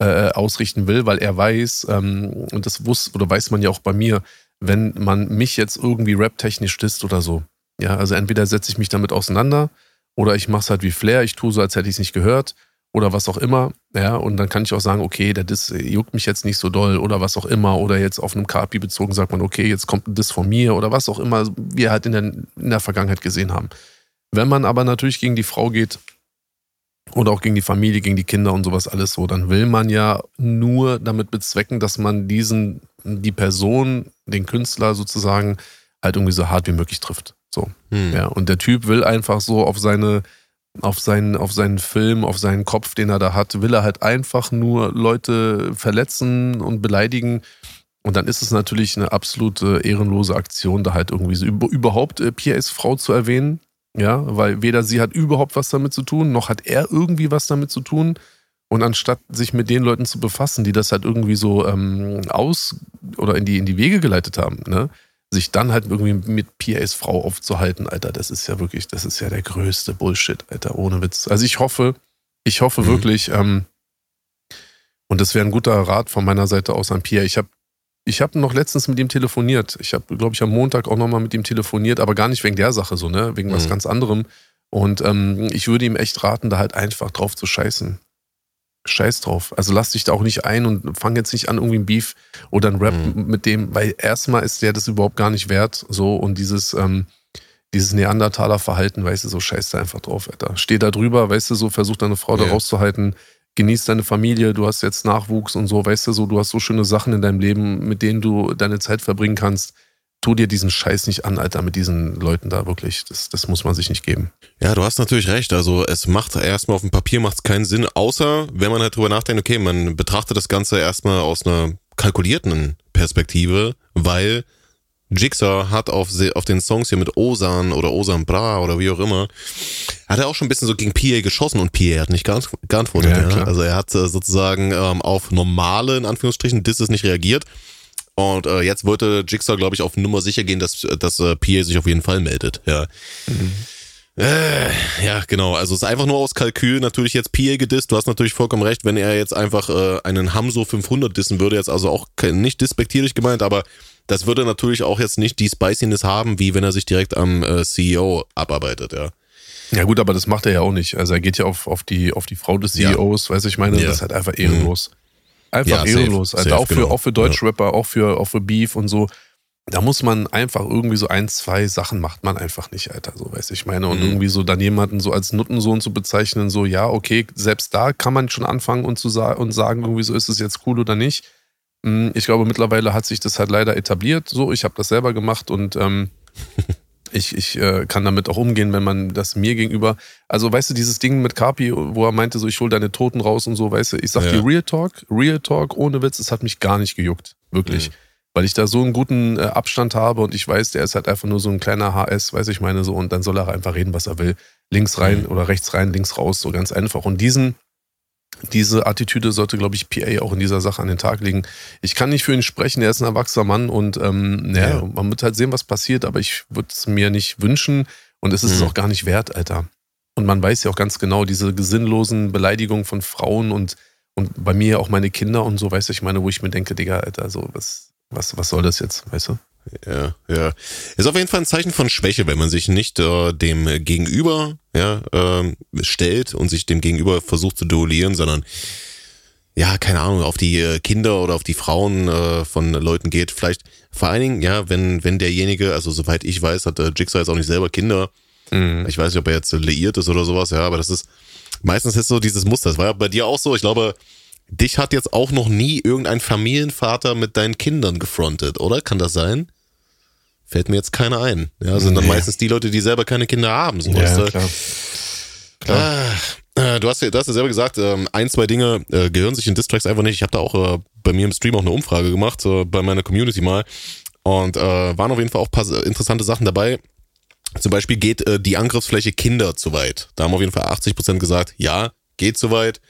äh, ausrichten will, weil er weiß, ähm, und das wusste, oder weiß man ja auch bei mir, wenn man mich jetzt irgendwie rap-technisch disst oder so. Ja, also entweder setze ich mich damit auseinander oder ich mache es halt wie Flair, ich tue so, als hätte ich es nicht gehört oder was auch immer. Ja, und dann kann ich auch sagen, okay, der Diss juckt mich jetzt nicht so doll oder was auch immer. Oder jetzt auf einem Kapi bezogen sagt man, okay, jetzt kommt ein Diss von mir oder was auch immer wir halt in der, in der Vergangenheit gesehen haben. Wenn man aber natürlich gegen die Frau geht oder auch gegen die Familie, gegen die Kinder und sowas alles so, dann will man ja nur damit bezwecken, dass man diesen, die Person, den Künstler sozusagen halt irgendwie so hart wie möglich trifft. So. Hm. Ja, und der Typ will einfach so auf seine, auf seinen, auf seinen Film, auf seinen Kopf, den er da hat, will er halt einfach nur Leute verletzen und beleidigen. Und dann ist es natürlich eine absolute ehrenlose Aktion, da halt irgendwie so über, überhaupt äh, Piers Frau zu erwähnen. Ja, weil weder sie hat überhaupt was damit zu tun, noch hat er irgendwie was damit zu tun. Und anstatt sich mit den Leuten zu befassen, die das halt irgendwie so ähm, aus oder in die, in die Wege geleitet haben, ne, sich dann halt irgendwie mit PAs Frau aufzuhalten, Alter, das ist ja wirklich, das ist ja der größte Bullshit, Alter, ohne Witz. Also ich hoffe, ich hoffe Mhm. wirklich, ähm, und das wäre ein guter Rat von meiner Seite aus an Pia. Ich habe ich hab noch letztens mit ihm telefoniert. Ich habe, glaube ich, am Montag auch nochmal mit ihm telefoniert, aber gar nicht wegen der Sache so, ne? Wegen was Mhm. ganz anderem. Und ähm, ich würde ihm echt raten, da halt einfach drauf zu scheißen. Scheiß drauf. Also lass dich da auch nicht ein und fang jetzt nicht an, irgendwie ein Beef oder ein Rap mhm. mit dem, weil erstmal ist der das überhaupt gar nicht wert. So und dieses, ähm, dieses Neandertaler Verhalten, weißt du, so scheiß da einfach drauf, Alter. Steh da drüber, weißt du, so versuch deine Frau ja. da rauszuhalten, genieß deine Familie, du hast jetzt Nachwuchs und so, weißt du, so, du hast so schöne Sachen in deinem Leben, mit denen du deine Zeit verbringen kannst tu dir diesen Scheiß nicht an, Alter, mit diesen Leuten da wirklich. Das, das muss man sich nicht geben. Ja, du hast natürlich recht. Also es macht erstmal auf dem Papier macht es keinen Sinn, außer wenn man halt drüber nachdenkt, okay, man betrachtet das Ganze erstmal aus einer kalkulierten Perspektive, weil Jigsaw hat auf, auf den Songs hier mit Osan oder Osan Bra oder wie auch immer, hat er auch schon ein bisschen so gegen PA geschossen und PA hat nicht geantwortet. Ja, ja. Also er hat äh, sozusagen ähm, auf normale, in Anführungsstrichen, Disses nicht reagiert und äh, jetzt wollte Jigsaw, glaube ich, auf Nummer sicher gehen, dass, dass äh, PA sich auf jeden Fall meldet. Ja. Mhm. Äh, ja, genau. Also es ist einfach nur aus Kalkül natürlich jetzt PA gedisst. Du hast natürlich vollkommen recht, wenn er jetzt einfach äh, einen Hamso 500 dissen würde, jetzt also auch nicht despektierlich gemeint, aber das würde natürlich auch jetzt nicht die Spiciness haben, wie wenn er sich direkt am äh, CEO abarbeitet, ja. Ja gut, aber das macht er ja auch nicht. Also er geht ja auf, auf, die, auf die Frau des CEOs, ja. weiß ich meine, ja. das ist halt einfach ehrenlos. Mhm. Einfach ja, ehrenlos. Safe, also safe, auch, für, genau. auch für Deutschrapper, ja. auch, für, auch für Beef und so. Da muss man einfach irgendwie so ein, zwei Sachen macht man einfach nicht, Alter, so weiß ich meine. Und mhm. irgendwie so dann jemanden so als Nuttensohn zu bezeichnen, so, ja, okay, selbst da kann man schon anfangen und, zu sa und sagen, irgendwie so, ist es jetzt cool oder nicht. Hm, ich glaube, mittlerweile hat sich das halt leider etabliert. So, ich habe das selber gemacht und ähm, ich, ich äh, kann damit auch umgehen, wenn man das mir gegenüber. Also, weißt du, dieses Ding mit Carpi, wo er meinte, so ich hol deine Toten raus und so, weißt du, ich sag ja. dir Real Talk, Real Talk, ohne Witz, es hat mich gar nicht gejuckt. Wirklich. Mhm. Weil ich da so einen guten äh, Abstand habe und ich weiß, der ist halt einfach nur so ein kleiner HS, weiß ich meine so, und dann soll er einfach reden, was er will. Links rein mhm. oder rechts rein, links raus, so ganz einfach. Und diesen diese Attitüde sollte, glaube ich, PA auch in dieser Sache an den Tag legen. Ich kann nicht für ihn sprechen, er ist ein erwachsener Mann und ähm, ja, ja. man wird halt sehen, was passiert, aber ich würde es mir nicht wünschen und es ist es mhm. auch gar nicht wert, Alter. Und man weiß ja auch ganz genau, diese gesinnlosen Beleidigungen von Frauen und, und bei mir auch meine Kinder und so, weißt du, ich meine, wo ich mir denke, Digga, Alter, so, was, was, was soll das jetzt, weißt du? Ja, ja. Ist auf jeden Fall ein Zeichen von Schwäche, wenn man sich nicht äh, dem Gegenüber ja, äh, stellt und sich dem Gegenüber versucht zu duellieren, sondern ja, keine Ahnung, auf die äh, Kinder oder auf die Frauen äh, von Leuten geht. Vielleicht vor allen Dingen, ja, wenn, wenn derjenige, also soweit ich weiß, hat äh, Jigsaw jetzt auch nicht selber Kinder. Mhm. Ich weiß nicht, ob er jetzt liiert ist oder sowas, ja, aber das ist meistens ist so dieses Muster. Das war ja bei dir auch so. Ich glaube, dich hat jetzt auch noch nie irgendein Familienvater mit deinen Kindern gefrontet, oder? Kann das sein? Fällt mir jetzt keiner ein. Ja, sind nee. dann meistens die Leute, die selber keine Kinder haben. So, ja, weißt du? klar. klar. Ah, äh, du, hast, du hast ja selber gesagt, ähm, ein, zwei Dinge äh, gehören sich in Distracks einfach nicht. Ich habe da auch äh, bei mir im Stream auch eine Umfrage gemacht, bei meiner Community mal. Und waren auf jeden Fall auch paar interessante Sachen dabei. Zum Beispiel geht die Angriffsfläche Kinder zu weit. Da haben auf jeden Fall 80% gesagt, ja, geht zu weit.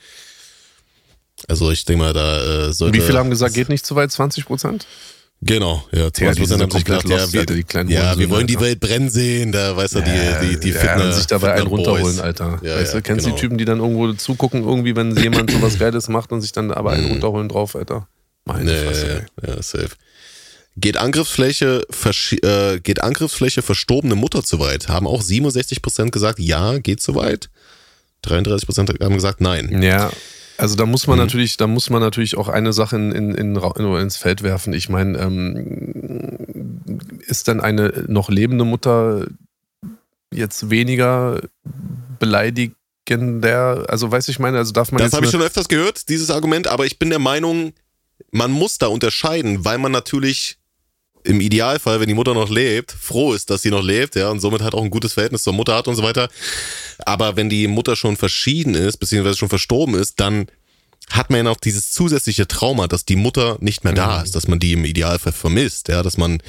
Also ich denke mal, da sollte... Wie viele haben gesagt, geht nicht zu weit? 20%? Genau, ja, 20 Prozent haben sich gedacht, ja, wir, die kleinen ja, wir wollen die Welt brennen sehen, da weißt du, ja, die, die, die Fitner, ja, sich dabei einen runterholen, Alter. Ja, weißt du, kennst genau. die Typen, die dann irgendwo zugucken, irgendwie, wenn jemand so was Geiles macht und sich dann aber einen mhm. runterholen drauf, Alter. Meine nee, Fresse, ey. Ja, safe. Geht Angriffsfläche, äh, geht Angriffsfläche verstorbene Mutter zu weit? Haben auch 67 Prozent gesagt, ja, geht zu weit. 33 Prozent haben gesagt, nein. Ja, also da muss man mhm. natürlich, da muss man natürlich auch eine Sache in, in, in, ins Feld werfen. Ich meine, ähm, ist dann eine noch lebende Mutter jetzt weniger beleidigender? Also weiß ich meine, also darf man Das habe ich schon öfters gehört, dieses Argument, aber ich bin der Meinung, man muss da unterscheiden, weil man natürlich im Idealfall, wenn die Mutter noch lebt, froh ist, dass sie noch lebt, ja, und somit halt auch ein gutes Verhältnis zur Mutter hat und so weiter. Aber wenn die Mutter schon verschieden ist, beziehungsweise schon verstorben ist, dann hat man ja noch dieses zusätzliche Trauma, dass die Mutter nicht mehr da mhm. ist, dass man die im Idealfall vermisst, ja, dass man,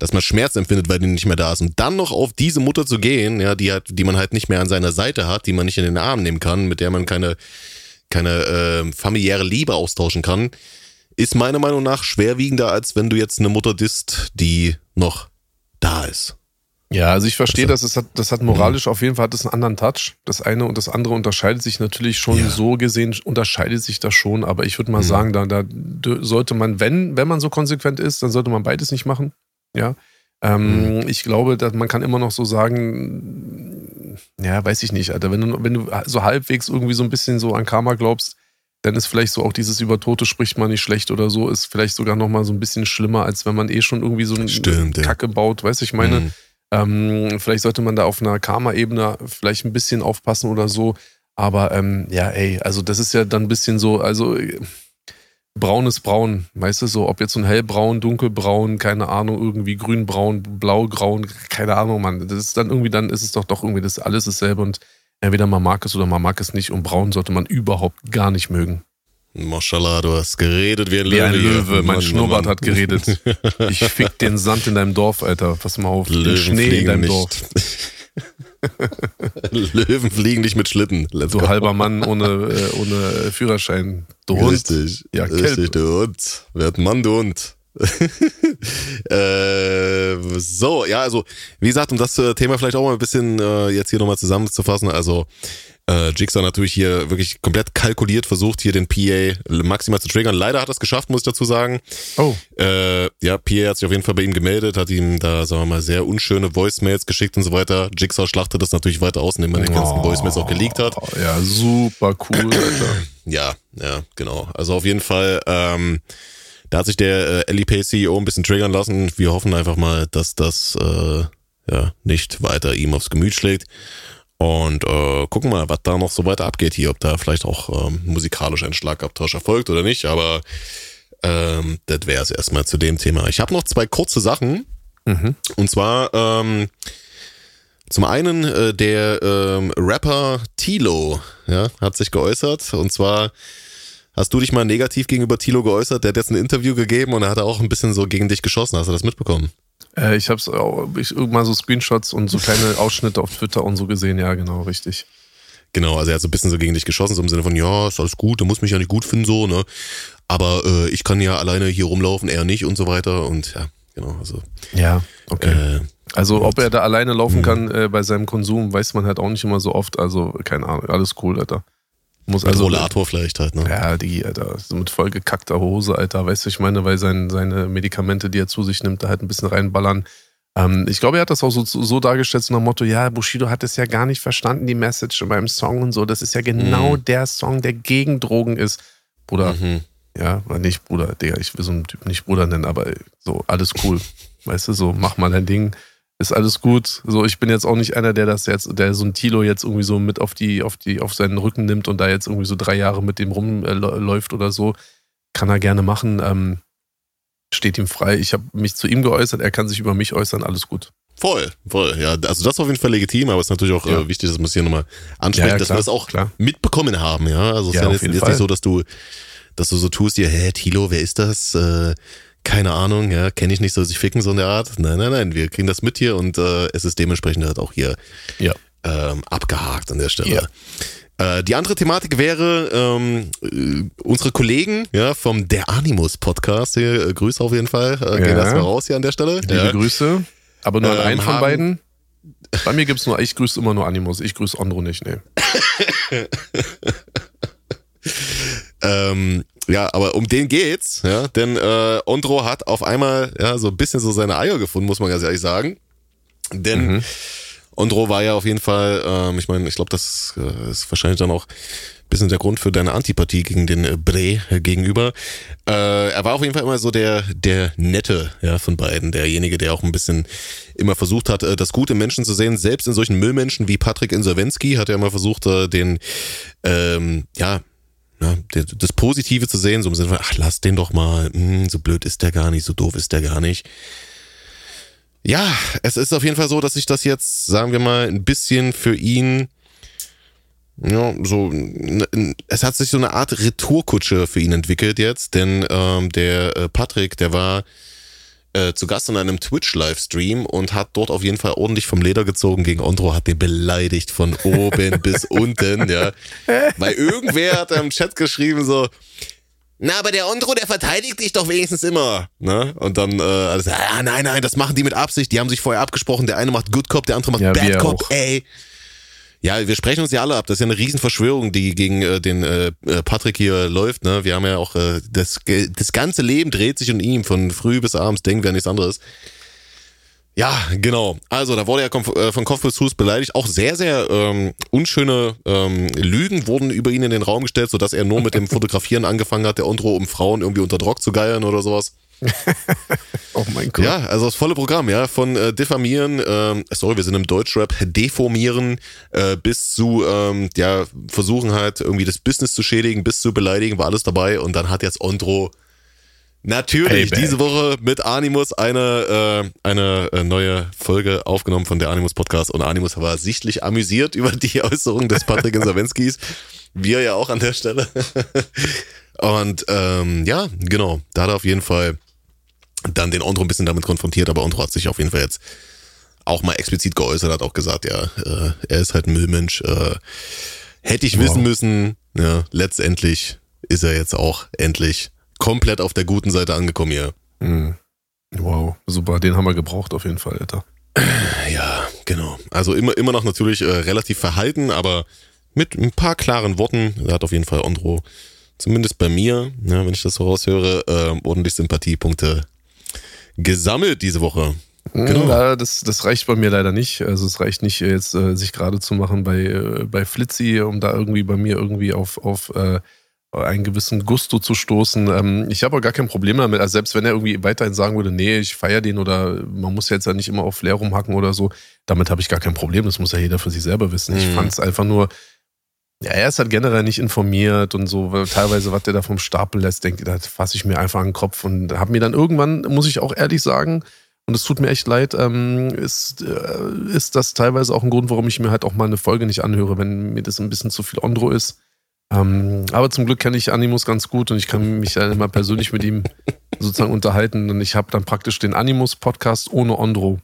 dass man Schmerz empfindet, weil die nicht mehr da ist. Und dann noch auf diese Mutter zu gehen, ja, die hat, die man halt nicht mehr an seiner Seite hat, die man nicht in den Arm nehmen kann, mit der man keine, keine äh, familiäre Liebe austauschen kann, ist meiner Meinung nach schwerwiegender, als wenn du jetzt eine Mutter disst, die noch da ist. Ja, also ich verstehe also, das. Das hat, das hat moralisch mhm. auf jeden Fall hat das einen anderen Touch. Das eine und das andere unterscheidet sich natürlich schon ja. so gesehen, unterscheidet sich das schon. Aber ich würde mal mhm. sagen, da, da sollte man, wenn, wenn man so konsequent ist, dann sollte man beides nicht machen. Ja. Ähm, mhm. Ich glaube, dass man kann immer noch so sagen, ja, weiß ich nicht, Alter. Wenn du, wenn du so halbwegs irgendwie so ein bisschen so an Karma glaubst, dann ist vielleicht so auch dieses über Tote spricht man nicht schlecht oder so, ist vielleicht sogar nochmal so ein bisschen schlimmer, als wenn man eh schon irgendwie so eine Stimmt, ja. Kacke baut, weißt du, ich meine, Mhm. ähm, vielleicht sollte man da auf einer Karma-Ebene vielleicht ein bisschen aufpassen oder so. Aber ähm, ja, ey, also das ist ja dann ein bisschen so, also braun ist braun, weißt du, so, ob jetzt so ein hellbraun, dunkelbraun, keine Ahnung, irgendwie grünbraun, blaugraun, keine Ahnung, Mann. Das ist dann irgendwie, dann ist es doch doch irgendwie, das alles dasselbe und entweder man mag es oder man mag es nicht und braun sollte man überhaupt gar nicht mögen. Mashallah, du hast geredet wie ein Löwe. Wie ein hier. Löwe, mein Mann, Schnurrbart Mann. hat geredet. Ich fick den Sand in deinem Dorf, Alter. Pass mal auf. Den Löwen Schnee in deinem nicht. Dorf. Löwen fliegen nicht mit Schlitten. Let's Du go. halber Mann ohne, äh, ohne Führerschein. Du Hund. Richtig. Ja, richtig, du Hund. Wer hat Mann, du Hund? äh, so, ja, also, wie gesagt, um das äh, Thema vielleicht auch mal ein bisschen äh, jetzt hier nochmal zusammenzufassen, also äh, Jigsaw natürlich hier wirklich komplett kalkuliert versucht, hier den PA maximal zu triggern. Leider hat er es geschafft, muss ich dazu sagen. Oh, Äh, ja, Pierre hat sich auf jeden Fall bei ihm gemeldet, hat ihm da, sagen wir mal, sehr unschöne Voicemails geschickt und so weiter. Jigsaw schlachtet das natürlich weiter aus, indem er die ganzen Oh. Voicemails auch geleakt hat. ja, super cool, Alter. Ja, ja, genau. Also auf jeden Fall, ähm, da hat sich der äh, LEP CEO ein bisschen triggern lassen. Wir hoffen einfach mal, dass das äh, ja nicht weiter ihm aufs Gemüt schlägt. Und äh, gucken mal, was da noch so weiter abgeht hier, ob da vielleicht auch ähm, musikalisch ein Schlagabtausch erfolgt oder nicht. Aber ähm, das wäre es erstmal zu dem Thema. Ich habe noch zwei kurze Sachen. Mhm. Und zwar ähm, zum einen äh, der ähm, Rapper Tilo ja, hat sich geäußert. Und zwar hast du dich mal negativ gegenüber Tilo geäußert. Der hat jetzt ein Interview gegeben und er hat auch ein bisschen so gegen dich geschossen. Hast du das mitbekommen? Äh, ich hab's auch, ich irgendwann so Screenshots und so kleine Ausschnitte auf Twitter und so gesehen. Ja, genau, richtig. Genau, also er hat so ein bisschen so gegen dich geschossen, so im Sinne von, ja, ist alles gut, du musst mich ja nicht gut finden, so, ne? Aber äh, ich kann ja alleine hier rumlaufen, er nicht und so weiter. Und ja, genau, also Ja, okay. äh, also, ob er da alleine laufen Mhm. kann äh, bei seinem Konsum, weiß man halt auch nicht immer so oft. Also, keine Ahnung, alles cool, Alter. Muss mit also. Rollator vielleicht halt, ne? Ja, die, Alter, so mit vollgekackter Hose, Alter, weißt du, ich meine, weil sein, seine Medikamente, die er zu sich nimmt, da halt ein bisschen reinballern. Ähm, ich glaube, er hat das auch so, so dargestellt, so nach dem Motto, ja, Bushido hat es ja gar nicht verstanden, die Message beim Song und so. Das ist ja genau Mhm. der Song, der gegen Drogen ist. Bruder, Mhm. ja, oder nicht Bruder, Digga, ich will so einen Typ nicht Bruder nennen, aber so, alles cool. weißt du, so, mach mal dein Ding. Ist alles gut. So, ich bin jetzt auch nicht einer, der das jetzt, der so ein Tilo jetzt irgendwie so mit auf die, auf die, auf seinen Rücken nimmt und da jetzt irgendwie so drei Jahre mit dem rumläuft oder so. Kann er gerne machen. Ähm, steht ihm frei. Ich habe mich zu ihm geäußert, er kann sich über mich äußern, alles gut. Voll, voll. Ja, also das ist auf jeden Fall legitim, aber es ist natürlich auch Ja. äh, wichtig, dass wir es hier nochmal ansprechen, Ja, ja, dass klar, wir das auch klar. mitbekommen haben, ja. Also es ist ja jetzt, jetzt nicht so, dass du, dass du so tust, hier, hä, Tilo, wer ist das? Äh, keine Ahnung, ja, kenne ich nicht, soll sich ficken, so in der Art. Nein, nein, nein, wir kriegen das mit hier und äh, es ist dementsprechend halt auch hier Ja. ähm, abgehakt an der Stelle. Äh, die andere Thematik wäre ähm, äh, unsere Kollegen ja, vom Der Animus Podcast. Hier, äh, Grüße auf jeden fall. Äh, Gehen Ja. erstmal raus hier an der Stelle. Liebe Ja. Grüße. Aber nur an Ähm, einen von beiden. Bei mir gibt's nur, ich grüße immer nur Animus. Ich grüße Andro nicht, nee. Ähm, ja, aber um den geht's, ja, denn äh, Ondro hat auf einmal ja so ein bisschen so seine Eier gefunden, muss man ganz ehrlich sagen. Denn Mhm. Ondro war ja auf jeden Fall, ähm, ich meine, ich glaube, das äh, ist wahrscheinlich dann auch ein bisschen der Grund für deine Antipathie gegen den äh, Bre äh, gegenüber. Äh, er war auf jeden Fall immer so der, der Nette ja, von beiden, derjenige, der auch ein bisschen immer versucht hat, äh, das Gute im Menschen zu sehen. Selbst in solchen Müllmenschen wie Patrick Insolvenski hat er immer versucht, äh, den, ähm, ja, der, das Positive zu sehen, so im Sinne von, ach, lass den doch mal, hm, so blöd ist der gar nicht, so doof ist der gar nicht. Ja, es ist auf jeden Fall so, dass sich das jetzt, sagen wir mal, ein bisschen für ihn, ja, so, es hat sich so eine Art Retourkutsche für ihn entwickelt jetzt, denn ähm, der äh, Patrick, der war äh, zu Gast in einem Twitch-Livestream und hat dort auf jeden Fall ordentlich vom Leder gezogen gegen Ondro, hat den beleidigt von oben bis unten, ja. Weil irgendwer hat im Chat geschrieben so, na, aber der Ondro, der verteidigt dich doch wenigstens immer. Ne? Und dann äh, alles, ah, nein, nein, das machen die mit Absicht. Die haben sich vorher abgesprochen. Der eine macht Good Cop, der andere macht Ja, Bad Cop, auch. ey. Ja, wir sprechen uns ja alle ab. Das ist ja eine Riesenverschwörung, die gegen äh, den äh, äh, Patrick hier läuft. Ne? Wir haben ja auch, äh, das, das ganze Leben dreht sich um ihn. Von früh bis abends denken wir an nichts anderes. Ja, genau. Also da wurde er äh, von Kopf bis Fuß beleidigt. Auch sehr, sehr ähm, unschöne ähm, Lügen wurden über ihn in den Raum gestellt, sodass er nur mit dem Fotografieren angefangen hat, der Ondro, um Frauen irgendwie unter Druck zu geiern oder sowas. oh mein Gott. Ja, also das volle Programm, ja, von äh, diffamieren, äh, sorry, wir sind im Deutschrap, deformieren, äh, bis zu, ähm, ja, versuchen halt irgendwie das Business zu schädigen, bis zu beleidigen, war alles dabei und dann hat jetzt Ondro Natürlich, hey, diese Woche mit Animus eine, äh, eine äh, neue Folge aufgenommen von der Animus Podcast und Animus war sichtlich amüsiert über die Äußerung des Patrick Insawenskis. Wir ja auch an der Stelle. und ähm, ja, genau, da hat er auf jeden Fall dann den Ondro ein bisschen damit konfrontiert, aber Ondro hat sich auf jeden Fall jetzt auch mal explizit geäußert, hat auch gesagt, ja, äh, er ist halt ein Müllmensch. Äh, hätte ich wow. wissen müssen, ja, letztendlich ist er jetzt auch endlich komplett auf der guten Seite angekommen hier. Mhm. Wow, super. Den haben wir gebraucht auf jeden Fall, Alter. Ja, genau. Also immer, immer noch natürlich äh, relativ verhalten, aber mit ein paar klaren Worten. Da hat auf jeden Fall Andro, zumindest bei mir, ja, wenn ich das so raushöre, äh, ordentlich Sympathiepunkte gesammelt diese Woche. Genau. Ja, das, das reicht bei mir leider nicht. Also es reicht nicht jetzt, äh, sich gerade zu machen bei, äh, bei Flitzy, um da irgendwie bei mir irgendwie auf, auf äh, einen gewissen Gusto zu stoßen. Ähm, ich habe auch gar kein Problem damit. Also selbst wenn er irgendwie weiterhin sagen würde, nee, ich feiere den oder man muss jetzt ja nicht immer auf Flair rumhacken oder so, damit habe ich gar kein Problem. Das muss ja jeder für sich selber wissen. Mhm. Ich fand es einfach nur, ja, er ist halt generell nicht informiert und so, weil teilweise, was der da vom Stapel lässt, denkt, da fasse ich mir einfach an den Kopf und habe mir dann irgendwann, muss ich auch ehrlich sagen, und es tut mir echt leid, ähm, ist, äh, ist das teilweise auch ein Grund, warum ich mir halt auch mal eine Folge nicht anhöre, wenn mir das ein bisschen zu viel Ondro ist ähm, aber zum Glück kenne ich Animus ganz gut und ich kann mich dann immer persönlich mit ihm sozusagen unterhalten. Und ich habe dann praktisch den Animus-Podcast ohne Ondro,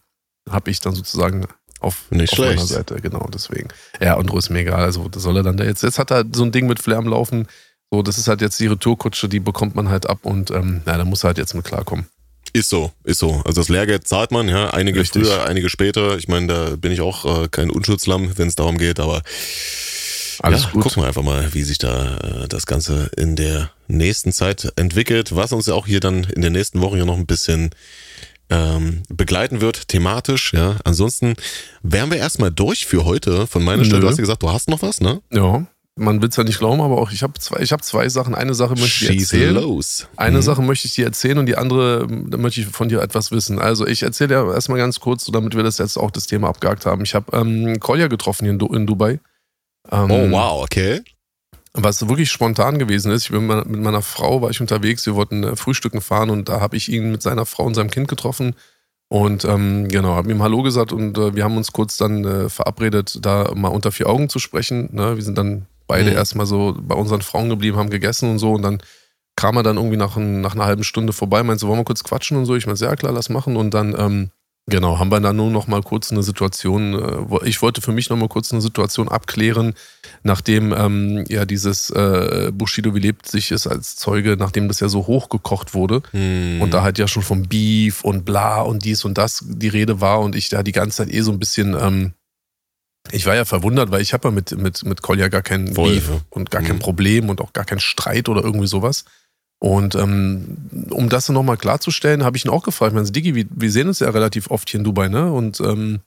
habe ich dann sozusagen auf, auf meiner Seite. Genau, deswegen. Ja, Ondro ist mir egal. Also, das soll er dann da jetzt. Jetzt hat er so ein Ding mit Flair am Laufen. So, das ist halt jetzt die Retourkutsche, die bekommt man halt ab und ähm, ja, da muss er halt jetzt mit klarkommen. Ist so, ist so. Also das Lehrgeld zahlt man, ja, einige Richtig. früher, einige später. Ich meine, da bin ich auch äh, kein Unschutzlamm, wenn es darum geht, aber alles ja, gut. Gucken wir einfach mal, wie sich da äh, das Ganze in der nächsten Zeit entwickelt, was uns ja auch hier dann in den nächsten Wochen ja noch ein bisschen ähm, begleiten wird, thematisch. Ja, ansonsten wären wir erstmal durch für heute. Von meiner Nö. Stelle, du hast ja gesagt, du hast noch was, ne? Ja. Man will es ja nicht glauben, aber auch ich habe zwei, ich hab zwei Sachen. Eine Sache möchte ich dir erzählen. Los. Eine mhm. Sache möchte ich dir erzählen und die andere möchte ich von dir etwas wissen. Also ich erzähle dir erstmal ganz kurz, damit wir das jetzt auch das Thema abgehakt haben. Ich habe ähm, Kolja getroffen hier in, in Dubai. Ähm, oh, wow, okay. Was wirklich spontan gewesen ist, ich bin mit meiner Frau, war ich unterwegs, wir wollten äh, frühstücken fahren und da habe ich ihn mit seiner Frau und seinem Kind getroffen. Und ähm, genau, habe ihm Hallo gesagt und äh, wir haben uns kurz dann äh, verabredet, da mal unter vier Augen zu sprechen. Ne? Wir sind dann beide mhm. erstmal so bei unseren Frauen geblieben, haben gegessen und so und dann kam er dann irgendwie nach, ein, nach einer halben Stunde vorbei, meinte so, wollen wir kurz quatschen und so. Ich meinte, ja klar, lass machen. Und dann ähm, Genau, haben wir dann nur noch mal kurz eine Situation, äh, ich wollte für mich noch mal kurz eine Situation abklären, nachdem ähm, ja dieses äh, Bushido wie lebt sich ist als Zeuge, nachdem das ja so hochgekocht wurde hm. und da halt ja schon vom Beef und bla und dies und das die Rede war und ich da die ganze Zeit eh so ein bisschen, ähm, ich war ja verwundert, weil ich habe ja mit, mit, mit Kolja gar kein Voll, Beef und gar hm. kein Problem und auch gar keinen Streit oder irgendwie sowas. Und ähm, um das nochmal klarzustellen, habe ich ihn auch gefragt. Ich meine, Digi, wir, wir sehen uns ja relativ oft hier in Dubai, ne? Und ähm,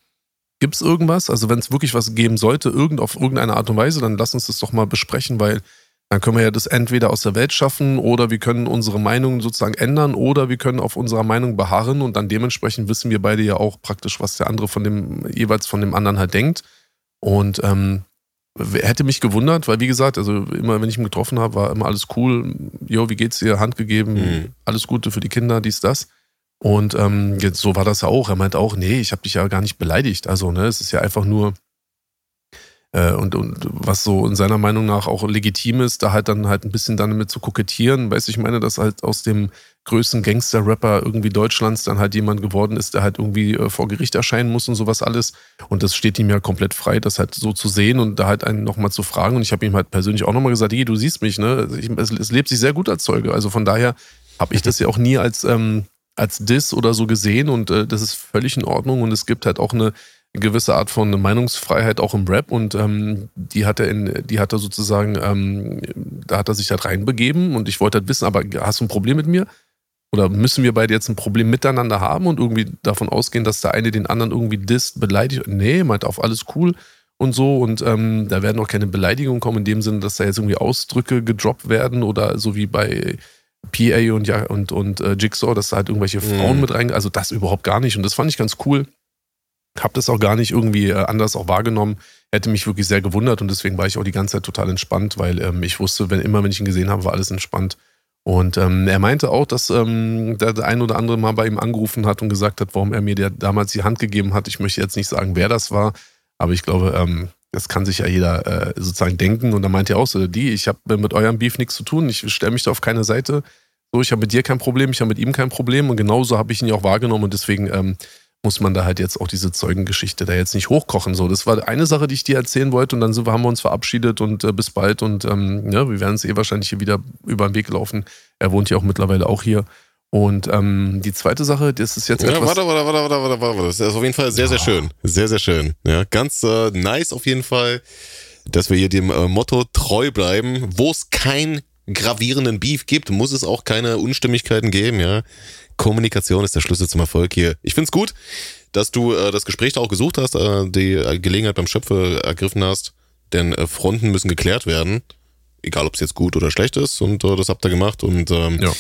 gibt es irgendwas? Also wenn es wirklich was geben sollte, irgend, auf irgendeine Art und Weise, dann lass uns das doch mal besprechen, weil dann können wir ja das entweder aus der Welt schaffen oder wir können unsere Meinung sozusagen ändern oder wir können auf unserer Meinung beharren und dann dementsprechend wissen wir beide ja auch praktisch, was der andere von dem jeweils von dem anderen halt denkt. Und ähm, hätte mich gewundert, weil wie gesagt, also immer wenn ich ihn getroffen habe, war immer alles cool. Jo, wie geht's dir? Hand gegeben, mhm. alles Gute für die Kinder, dies, das. Und ähm, jetzt so war das ja auch. Er meinte auch, nee, ich habe dich ja gar nicht beleidigt. Also, ne, es ist ja einfach nur, und, und was so in seiner Meinung nach auch legitim ist, da halt dann halt ein bisschen damit zu kokettieren. Weißt du, ich meine, dass halt aus dem größten Gangster-Rapper irgendwie Deutschlands dann halt jemand geworden ist, der halt irgendwie äh, vor Gericht erscheinen muss und sowas alles. Und das steht ihm ja komplett frei, das halt so zu sehen und da halt einen nochmal zu fragen. Und ich habe ihm halt persönlich auch nochmal gesagt, hey, du siehst mich, ne? Es, es, lebt sich sehr gut als Zeuge. Also von daher habe ich das ja auch nie als, ähm, als Diss oder so gesehen und äh, das ist völlig in Ordnung. Und es gibt halt auch eine gewisse Art von Meinungsfreiheit auch im Rap und ähm, die hat er in, die hat er sozusagen, ähm, da hat er sich halt reinbegeben und ich wollte halt wissen, aber hast du ein Problem mit mir? oder müssen wir beide jetzt ein Problem miteinander haben und irgendwie davon ausgehen, dass der eine den anderen irgendwie disst, beleidigt? Nee, meint auf alles cool und so. Und ähm, da werden auch keine Beleidigungen kommen in dem Sinne, dass da jetzt irgendwie Ausdrücke gedroppt werden oder so wie bei PA und ja und, und äh, Jigsaw, dass da halt irgendwelche Frauen mhm. mit rein. Also das überhaupt gar nicht. Und das fand ich ganz cool. Hab das auch gar nicht irgendwie äh, anders auch wahrgenommen. Hätte mich wirklich sehr gewundert und deswegen war ich auch die ganze Zeit total entspannt, weil ähm, ich wusste, wenn immer, wenn ich ihn gesehen habe, war alles entspannt. Und ähm, er meinte auch, dass ähm, der, ein oder andere mal bei ihm angerufen hat und gesagt hat, warum er mir damals die Hand gegeben hat. Ich möchte jetzt nicht sagen, wer das war, aber ich glaube, ähm, das kann sich ja jeder äh, sozusagen denken. Und da meinte er auch so, die, ich habe mit eurem Beef nichts zu tun, ich stelle mich da auf keine Seite. So, ich habe mit dir kein Problem, ich habe mit ihm kein Problem. Und genauso habe ich ihn ja auch wahrgenommen und deswegen ähm, muss man da halt jetzt auch diese Zeugengeschichte da jetzt nicht hochkochen. So, das war eine Sache, die ich dir erzählen wollte und dann sind, haben wir uns verabschiedet und äh, bis bald und ähm, ja, wir werden es eh wahrscheinlich hier wieder über den Weg laufen. Er wohnt ja auch mittlerweile auch hier. Und ähm, die zweite Sache, das ist jetzt ja, etwas... Warte, warte, warte, warte, warte, warte. Das ist auf jeden Fall sehr, sehr schön. Sehr, sehr schön. Ja, ganz äh, nice auf jeden Fall, dass wir hier dem äh, Motto treu bleiben. Wo es kein gravierenden Beef gibt, muss es auch keine Unstimmigkeiten geben, ja. Kommunikation ist der Schlüssel zum Erfolg hier. Ich find's gut, dass du äh, das Gespräch da auch gesucht hast, äh, die Gelegenheit beim Schöpfe ergriffen hast, denn äh, Fronten müssen geklärt werden, egal ob es jetzt gut oder schlecht ist und äh, das habt ihr gemacht und ähm, ja.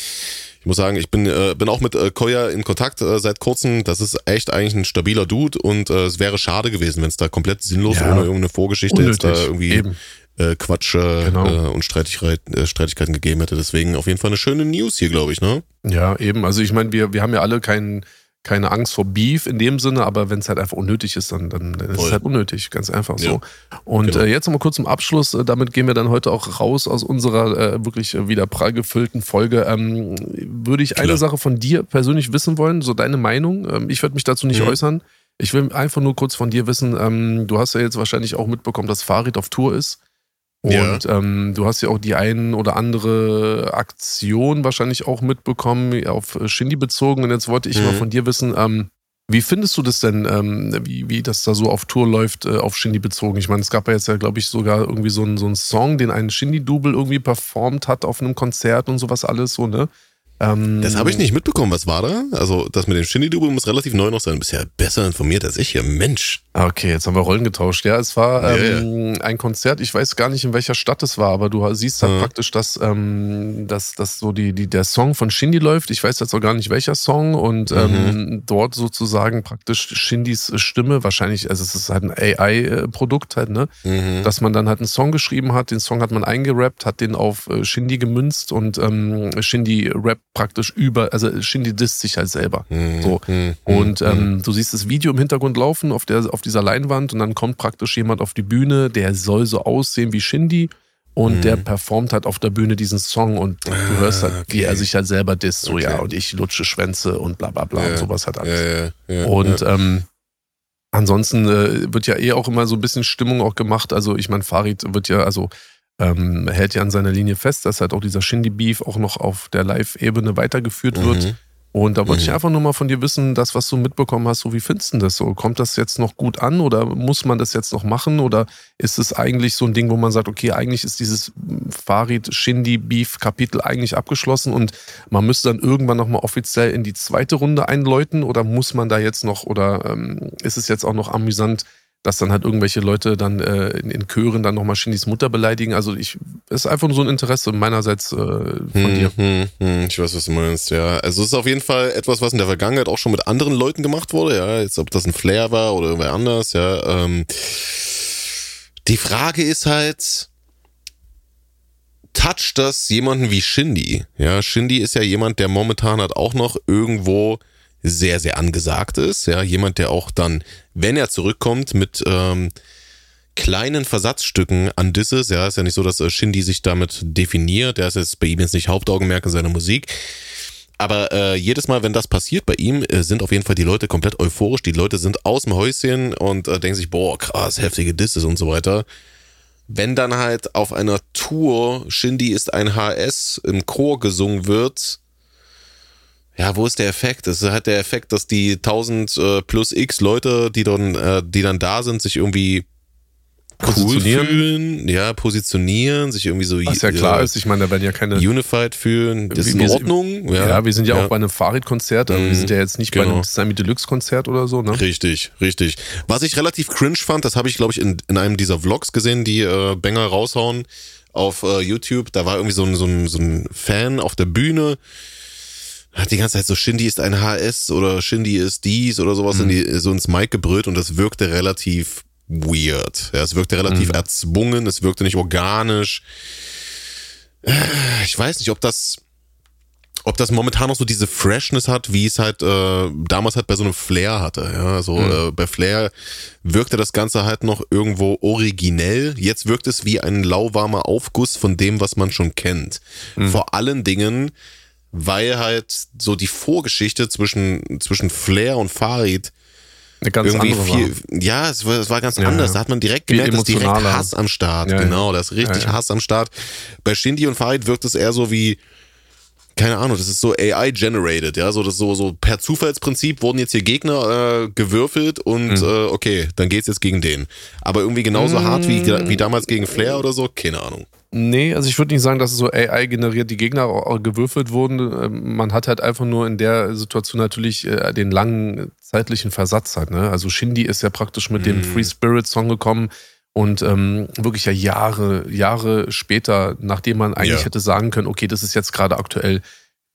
ich muss sagen, ich bin, äh, bin auch mit äh, Koya in Kontakt äh, seit kurzem. Das ist echt eigentlich ein stabiler Dude und äh, es wäre schade gewesen, wenn es da komplett sinnlos ja. ohne irgendeine Vorgeschichte Unnötig. jetzt da irgendwie Eben äh, Quatsch äh, genau. äh, und Streitigkeit, äh, Streitigkeiten gegeben hätte. Deswegen auf jeden Fall eine schöne News hier, glaube ich, ne? Ja, eben. Also ich meine, wir, wir haben ja alle keinen keine Angst vor Beef in dem Sinne, aber wenn es halt einfach unnötig ist, dann, dann, ist es halt unnötig, ganz einfach so. Ja. Und genau. äh, jetzt nochmal kurz zum Abschluss, äh, damit gehen wir dann heute auch raus aus unserer äh, wirklich wieder prall gefüllten Folge. Ähm, würde ich Klar. eine Sache von dir persönlich wissen wollen, so deine Meinung. Ähm, ich würde mich dazu nicht mhm. äußern. Ich will einfach nur kurz von dir wissen, ähm, du hast ja jetzt wahrscheinlich auch mitbekommen, dass Farid auf Tour ist. Und ja. ähm, du hast ja auch die ein oder andere Aktion wahrscheinlich auch mitbekommen, auf Shindy bezogen. Und jetzt wollte ich mhm. mal von dir wissen, ähm, wie findest du das denn, ähm, wie, wie das da so auf Tour läuft, äh, auf Shindy bezogen? Ich meine, es gab ja jetzt ja, glaube ich, sogar irgendwie so einen so Song, den ein Shindy-Double irgendwie performt hat auf einem Konzert und sowas alles so, ne? Ähm, das habe ich nicht mitbekommen. Was war da? Also, das mit dem Shindy-Double muss relativ neu noch sein. Du bist ja besser informiert als ich hier. Mensch. Okay, jetzt haben wir Rollen getauscht. Ja, es war ähm, ja. ein Konzert. Ich weiß gar nicht, in welcher Stadt es war, aber du siehst halt ja. praktisch, dass, ähm, dass, dass so die, die, der Song von Shindy läuft. Ich weiß jetzt auch gar nicht, welcher Song. Und mhm. ähm, dort sozusagen praktisch Shindys Stimme, wahrscheinlich, also es ist halt ein AI-Produkt halt, ne? Mhm. Dass man dann halt einen Song geschrieben hat. Den Song hat man eingerappt, hat den auf äh, Shindy gemünzt und ähm, Shindy rappt praktisch über, also Shindy disst sich halt selber. Mhm. So. Mhm. Und ähm, mhm. du siehst das Video im Hintergrund laufen auf, der, auf dieser Leinwand und dann kommt praktisch jemand auf die Bühne, der soll so aussehen wie Shindy und mhm. der performt halt auf der Bühne diesen Song und du ah, hörst halt, okay. wie er sich halt selber disst, so okay. ja, und ich lutsche Schwänze und bla bla bla ja. und sowas halt alles. Ja, ja, und ähm, ansonsten äh, wird ja eh auch immer so ein bisschen Stimmung auch gemacht. Also ich meine, Farid wird ja, also ähm, hält ja an seiner Linie fest, dass halt auch dieser Shindy-Beef auch noch auf der Live-Ebene weitergeführt wird. Mhm. Und da wollte mhm. ich einfach nur mal von dir wissen, das, was du mitbekommen hast, so wie findest du das so? Kommt das jetzt noch gut an oder muss man das jetzt noch machen? Oder ist es eigentlich so ein Ding, wo man sagt, okay, eigentlich ist dieses Farid-Shindy-Beef-Kapitel eigentlich abgeschlossen und man müsste dann irgendwann nochmal offiziell in die zweite Runde einläuten oder muss man da jetzt noch oder ähm, ist es jetzt auch noch amüsant, dass dann halt irgendwelche Leute dann äh, in, in Chören dann nochmal Shindys Mutter beleidigen. Also ich, ist einfach nur so ein Interesse meinerseits äh, von hm, dir. Hm, hm, ich weiß, was du meinst, ja. Also es ist auf jeden Fall etwas, was in der Vergangenheit auch schon mit anderen Leuten gemacht wurde, ja. Jetzt, ob das ein Flair war oder irgendwer anders, ja. Ähm, die Frage ist halt, toucht das jemanden wie Shindy? Ja, Shindy ist ja jemand, der momentan hat auch noch irgendwo sehr, sehr angesagt ist. Ja, jemand, der auch dann, wenn er zurückkommt, mit ähm, kleinen Versatzstücken an Disses, ja, ist ja nicht so, dass äh, Shindy sich damit definiert. Der ist jetzt bei ihm jetzt nicht Hauptaugenmerk in seiner Musik. Aber äh, jedes Mal, wenn das passiert bei ihm, äh, sind auf jeden Fall die Leute komplett euphorisch. Die Leute sind aus dem Häuschen und äh, denken sich, boah, krass, heftige Disses und so weiter. Wenn dann halt auf einer Tour Shindy ist ein HS im Chor gesungen wird, ja, wo ist der Effekt? Es ist halt der Effekt, dass die 1000 äh, plus X Leute, die dann, äh, die dann da sind, sich irgendwie cool fühlen, ja, positionieren, sich irgendwie so. Was ja klar äh, ist, ich meine, da werden ja keine. Unified fühlen, das ist in Ordnung. Ja, ja wir sind ja, ja, auch bei einem Fahrradkonzert, aber mhm, wir sind ja jetzt nicht genau. bei einem Sami Deluxe Konzert oder so, ne? Richtig, richtig. Was ich relativ cringe fand, das habe ich, glaube ich, in, in einem dieser Vlogs gesehen, die äh, Banger raushauen auf äh, YouTube. Da war irgendwie so ein, so, ein, so ein Fan auf der Bühne hat die ganze Zeit so Shindy ist ein HS oder Shindy ist dies oder sowas mhm. in die, so ins Mic gebrüllt und das wirkte relativ weird. Ja, es wirkte relativ mhm. erzwungen, es wirkte nicht organisch. Ich weiß nicht, ob das, ob das momentan noch so diese Freshness hat, wie es halt äh, damals halt bei so einem Flair hatte. Ja, so mhm. äh, bei Flair wirkte das Ganze halt noch irgendwo originell. Jetzt wirkt es wie ein lauwarmer Aufguss von dem, was man schon kennt. Mhm. Vor allen Dingen, weil halt so die Vorgeschichte zwischen zwischen Flair und Farid eine ganz irgendwie viel, war. Ja, es war, es war ganz ja, anders. Da hat man direkt gemerkt, dass direkt Hass am Start. Ja, genau, da ist richtig Hass am Start. Bei Shindy und Farid wirkt es eher so wie, keine Ahnung, das ist so AI-generated, ja, so das so so per Zufallsprinzip wurden jetzt hier Gegner äh, gewürfelt und mhm. äh, okay, dann geht's jetzt gegen den. Aber irgendwie genauso mhm. hart wie wie damals gegen Flair oder so, keine Ahnung. Nee, also ich würde nicht sagen, dass es so AI generiert die Gegner gewürfelt wurden. Ähm, man hat halt einfach nur in der Situation natürlich äh, den langen zeitlichen Versatz halt. Ne? Also Shindy ist ja praktisch mit mhm. dem Free Spirit Song gekommen und ähm, wirklich ja Jahre, Jahre später, nachdem man eigentlich ja. hätte sagen können, okay, das ist jetzt gerade aktuell.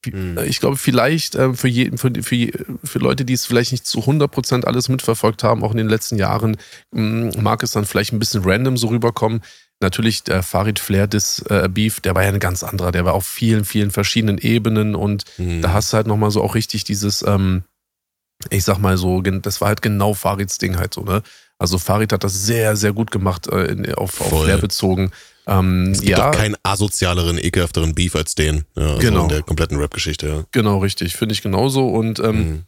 Mhm. Ich glaube, vielleicht äh, für, je, für, für, für Leute, die es vielleicht nicht zu 100% alles mitverfolgt haben, auch in den letzten Jahren, mag es dann vielleicht ein bisschen random so rüberkommen natürlich der Farid Flair des äh, Beef, der war ja ein ganz anderer, der war auf vielen, vielen verschiedenen Ebenen und mhm. da hast du halt nochmal so auch richtig dieses, ähm, ich sag mal so, das war halt genau Farids Ding halt so, ne? Also Farid hat das sehr, sehr gut gemacht, äh, auf, auf Flair bezogen. Ähm, es gibt ja, doch keinen asozialeren, ekelhafteren Beef als den. Ja, also genau. in der kompletten Rap-Geschichte, ja. Genau, richtig. Finde ich genauso. Und ähm, mhm.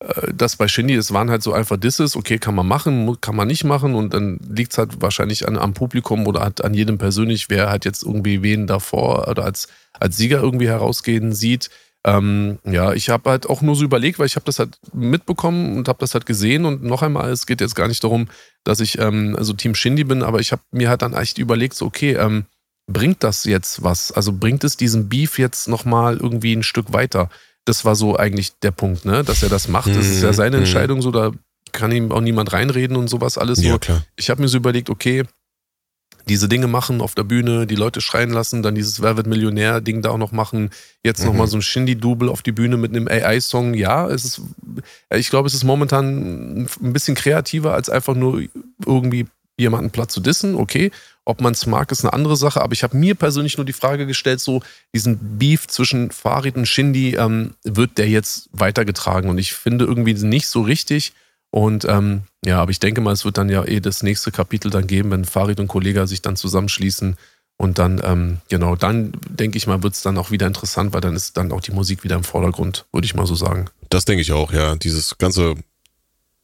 Äh, das bei Shindy, es waren halt so einfach Disses, okay, kann man machen, kann man nicht machen und dann liegt es halt wahrscheinlich an, am Publikum oder an jedem persönlich, wer halt jetzt irgendwie wen davor oder als, als Sieger irgendwie herausgehen sieht. Ähm, ja, ich habe halt auch nur so überlegt, weil ich habe das halt mitbekommen und habe das halt gesehen und noch einmal, es geht jetzt gar nicht darum, dass ich ähm, also Team Shindy bin, aber ich habe mir halt dann echt überlegt, so okay, ähm, bringt das jetzt was? Also bringt es diesen Beef jetzt nochmal irgendwie ein Stück weiter? Das war so eigentlich der Punkt, ne? dass er das macht. Das ist ja mhm, seine mhm. Entscheidung, so da kann ihm auch niemand reinreden und sowas alles. Ja, klar. Ich habe mir so überlegt, okay, diese Dinge machen auf der Bühne, die Leute schreien lassen, dann dieses Wer wird Millionär-Ding da auch noch machen, jetzt mhm. nochmal so ein Shindy-Double auf die Bühne mit einem AI-Song. Ja, es ist, ich glaube, es ist momentan ein bisschen kreativer, als einfach nur irgendwie jemanden platt zu dissen, okay. Ob man es mag, ist eine andere Sache. Aber ich habe mir persönlich nur die Frage gestellt, so diesen Beef zwischen Farid und Shindy, ähm, wird der jetzt weitergetragen? Und ich finde irgendwie nicht so richtig. Und ähm, ja, aber ich denke mal, es wird dann ja eh das nächste Kapitel dann geben, wenn Farid und Kollega sich dann zusammenschließen. Und dann, ähm, genau, dann denke ich mal, wird es dann auch wieder interessant, weil dann ist dann auch die Musik wieder im Vordergrund, würde ich mal so sagen. Das denke ich auch, ja. Dieses ganze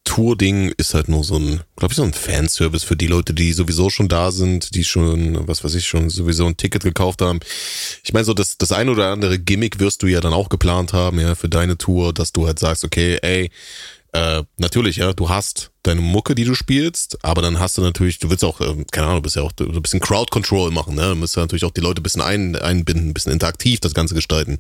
Tour-Ding ist halt nur so ein, glaube ich, so ein Fanservice für die Leute, die sowieso schon da sind, die schon, was weiß ich, schon sowieso ein Ticket gekauft haben. Ich meine, so das, das ein oder andere Gimmick wirst du ja dann auch geplant haben, ja, für deine Tour, dass du halt sagst, okay, ey, äh, natürlich, ja, du hast deine Mucke, die du spielst, aber dann hast du natürlich, du willst auch, äh, keine Ahnung, du bist ja auch, du ein bisschen Crowd Control machen, ne? Du musst ja natürlich auch die Leute ein bisschen ein, einbinden, ein bisschen interaktiv das Ganze gestalten.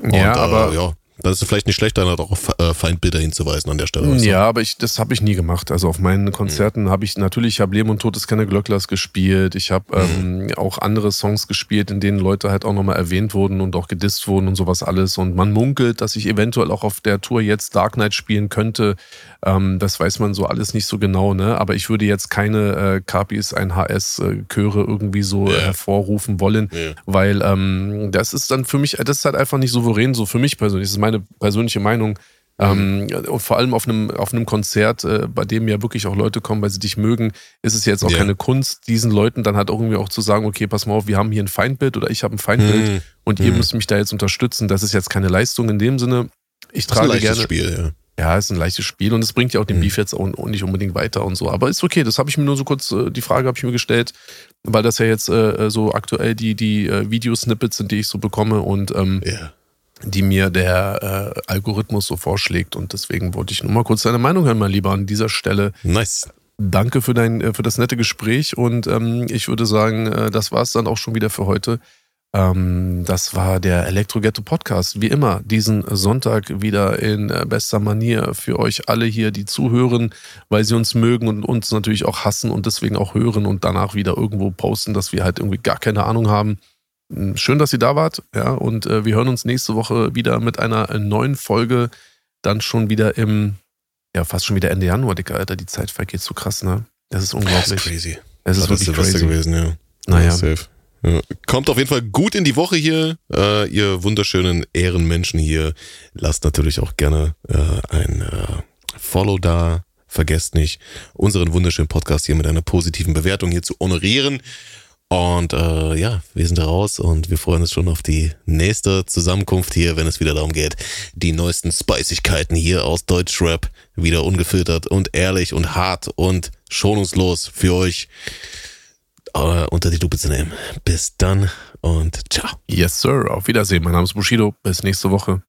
Und, ja, aber, äh, ja dann ist es vielleicht nicht schlecht, dann halt auch auf äh, Feindbilder hinzuweisen an der Stelle. Ja, aber ich, das habe ich nie gemacht. Also auf meinen Konzerten mhm. habe ich natürlich, ich habe Leben und Tod des keine Glöcklers gespielt. Ich habe mhm. ähm, auch andere Songs gespielt, in denen Leute halt auch nochmal erwähnt wurden und auch gedisst wurden und sowas alles. Und man munkelt, dass ich eventuell auch auf der Tour jetzt Dark Knight spielen könnte. Ähm, das weiß man so alles nicht so genau, ne? Aber ich würde jetzt keine äh, Capis, ein HS-Chöre irgendwie so ja. hervorrufen wollen, ja. weil ähm, das ist dann für mich, das ist halt einfach nicht souverän, so für mich persönlich. Das ist meine persönliche Meinung. Mhm. Ähm, vor allem auf einem, auf einem Konzert, äh, bei dem ja wirklich auch Leute kommen, weil sie dich mögen, ist es jetzt auch ja. keine Kunst, diesen Leuten dann halt irgendwie auch zu sagen, okay, pass mal auf, wir haben hier ein Feindbild oder ich habe ein Feindbild mhm. und ihr mhm. müsst mich da jetzt unterstützen. Das ist jetzt keine Leistung in dem Sinne. Ich trage das ist ein gerne. Spiel, ja. Ja, ist ein leichtes Spiel und es bringt ja auch den mhm. Beef jetzt auch nicht unbedingt weiter und so. Aber ist okay, das habe ich mir nur so kurz, äh, die Frage habe ich mir gestellt, weil das ja jetzt äh, so aktuell die, die äh, Videosnippets sind, die ich so bekomme und ähm, yeah die mir der äh, Algorithmus so vorschlägt. Und deswegen wollte ich nur mal kurz deine Meinung hören, mal lieber an dieser Stelle. Nice. danke für dein, äh, für das nette Gespräch und ähm, ich würde sagen, äh, das war es dann auch schon wieder für heute. Ähm, das war der Elektro-Ghetto Podcast. Wie immer, diesen Sonntag wieder in äh, bester Manier für euch alle hier, die zuhören, weil sie uns mögen und uns natürlich auch hassen und deswegen auch hören und danach wieder irgendwo posten, dass wir halt irgendwie gar keine Ahnung haben. Hm, schön, dass ihr da wart, ja, und äh, wir hören uns nächste Woche wieder mit einer neuen Folge. Dann schon wieder im, ja, fast schon wieder Ende Januar, Dicker, Alter. Die Zeit vergeht so krass, ne? Das ist unglaublich. Das ist crazy. Es ist das wirklich crazy. gewesen, ja. Naja. Ja, safe. Ja. Kommt auf jeden Fall gut in die Woche hier, äh, ihr wunderschönen Ehrenmenschen hier. Lasst natürlich auch gerne äh, ein äh, Follow da. Vergesst nicht, unseren wunderschönen Podcast hier mit einer positiven Bewertung hier zu honorieren. Und äh, ja, wir sind raus und wir freuen uns schon auf die nächste Zusammenkunft hier, wenn es wieder darum geht, die neuesten Speisigkeiten hier aus Deutschrap wieder ungefiltert und ehrlich und hart und schonungslos für euch äh, unter die Lupe zu nehmen. Bis dann und ciao. Yes, Sir. Auf Wiedersehen. Mein Name ist Bushido. Bis nächste Woche.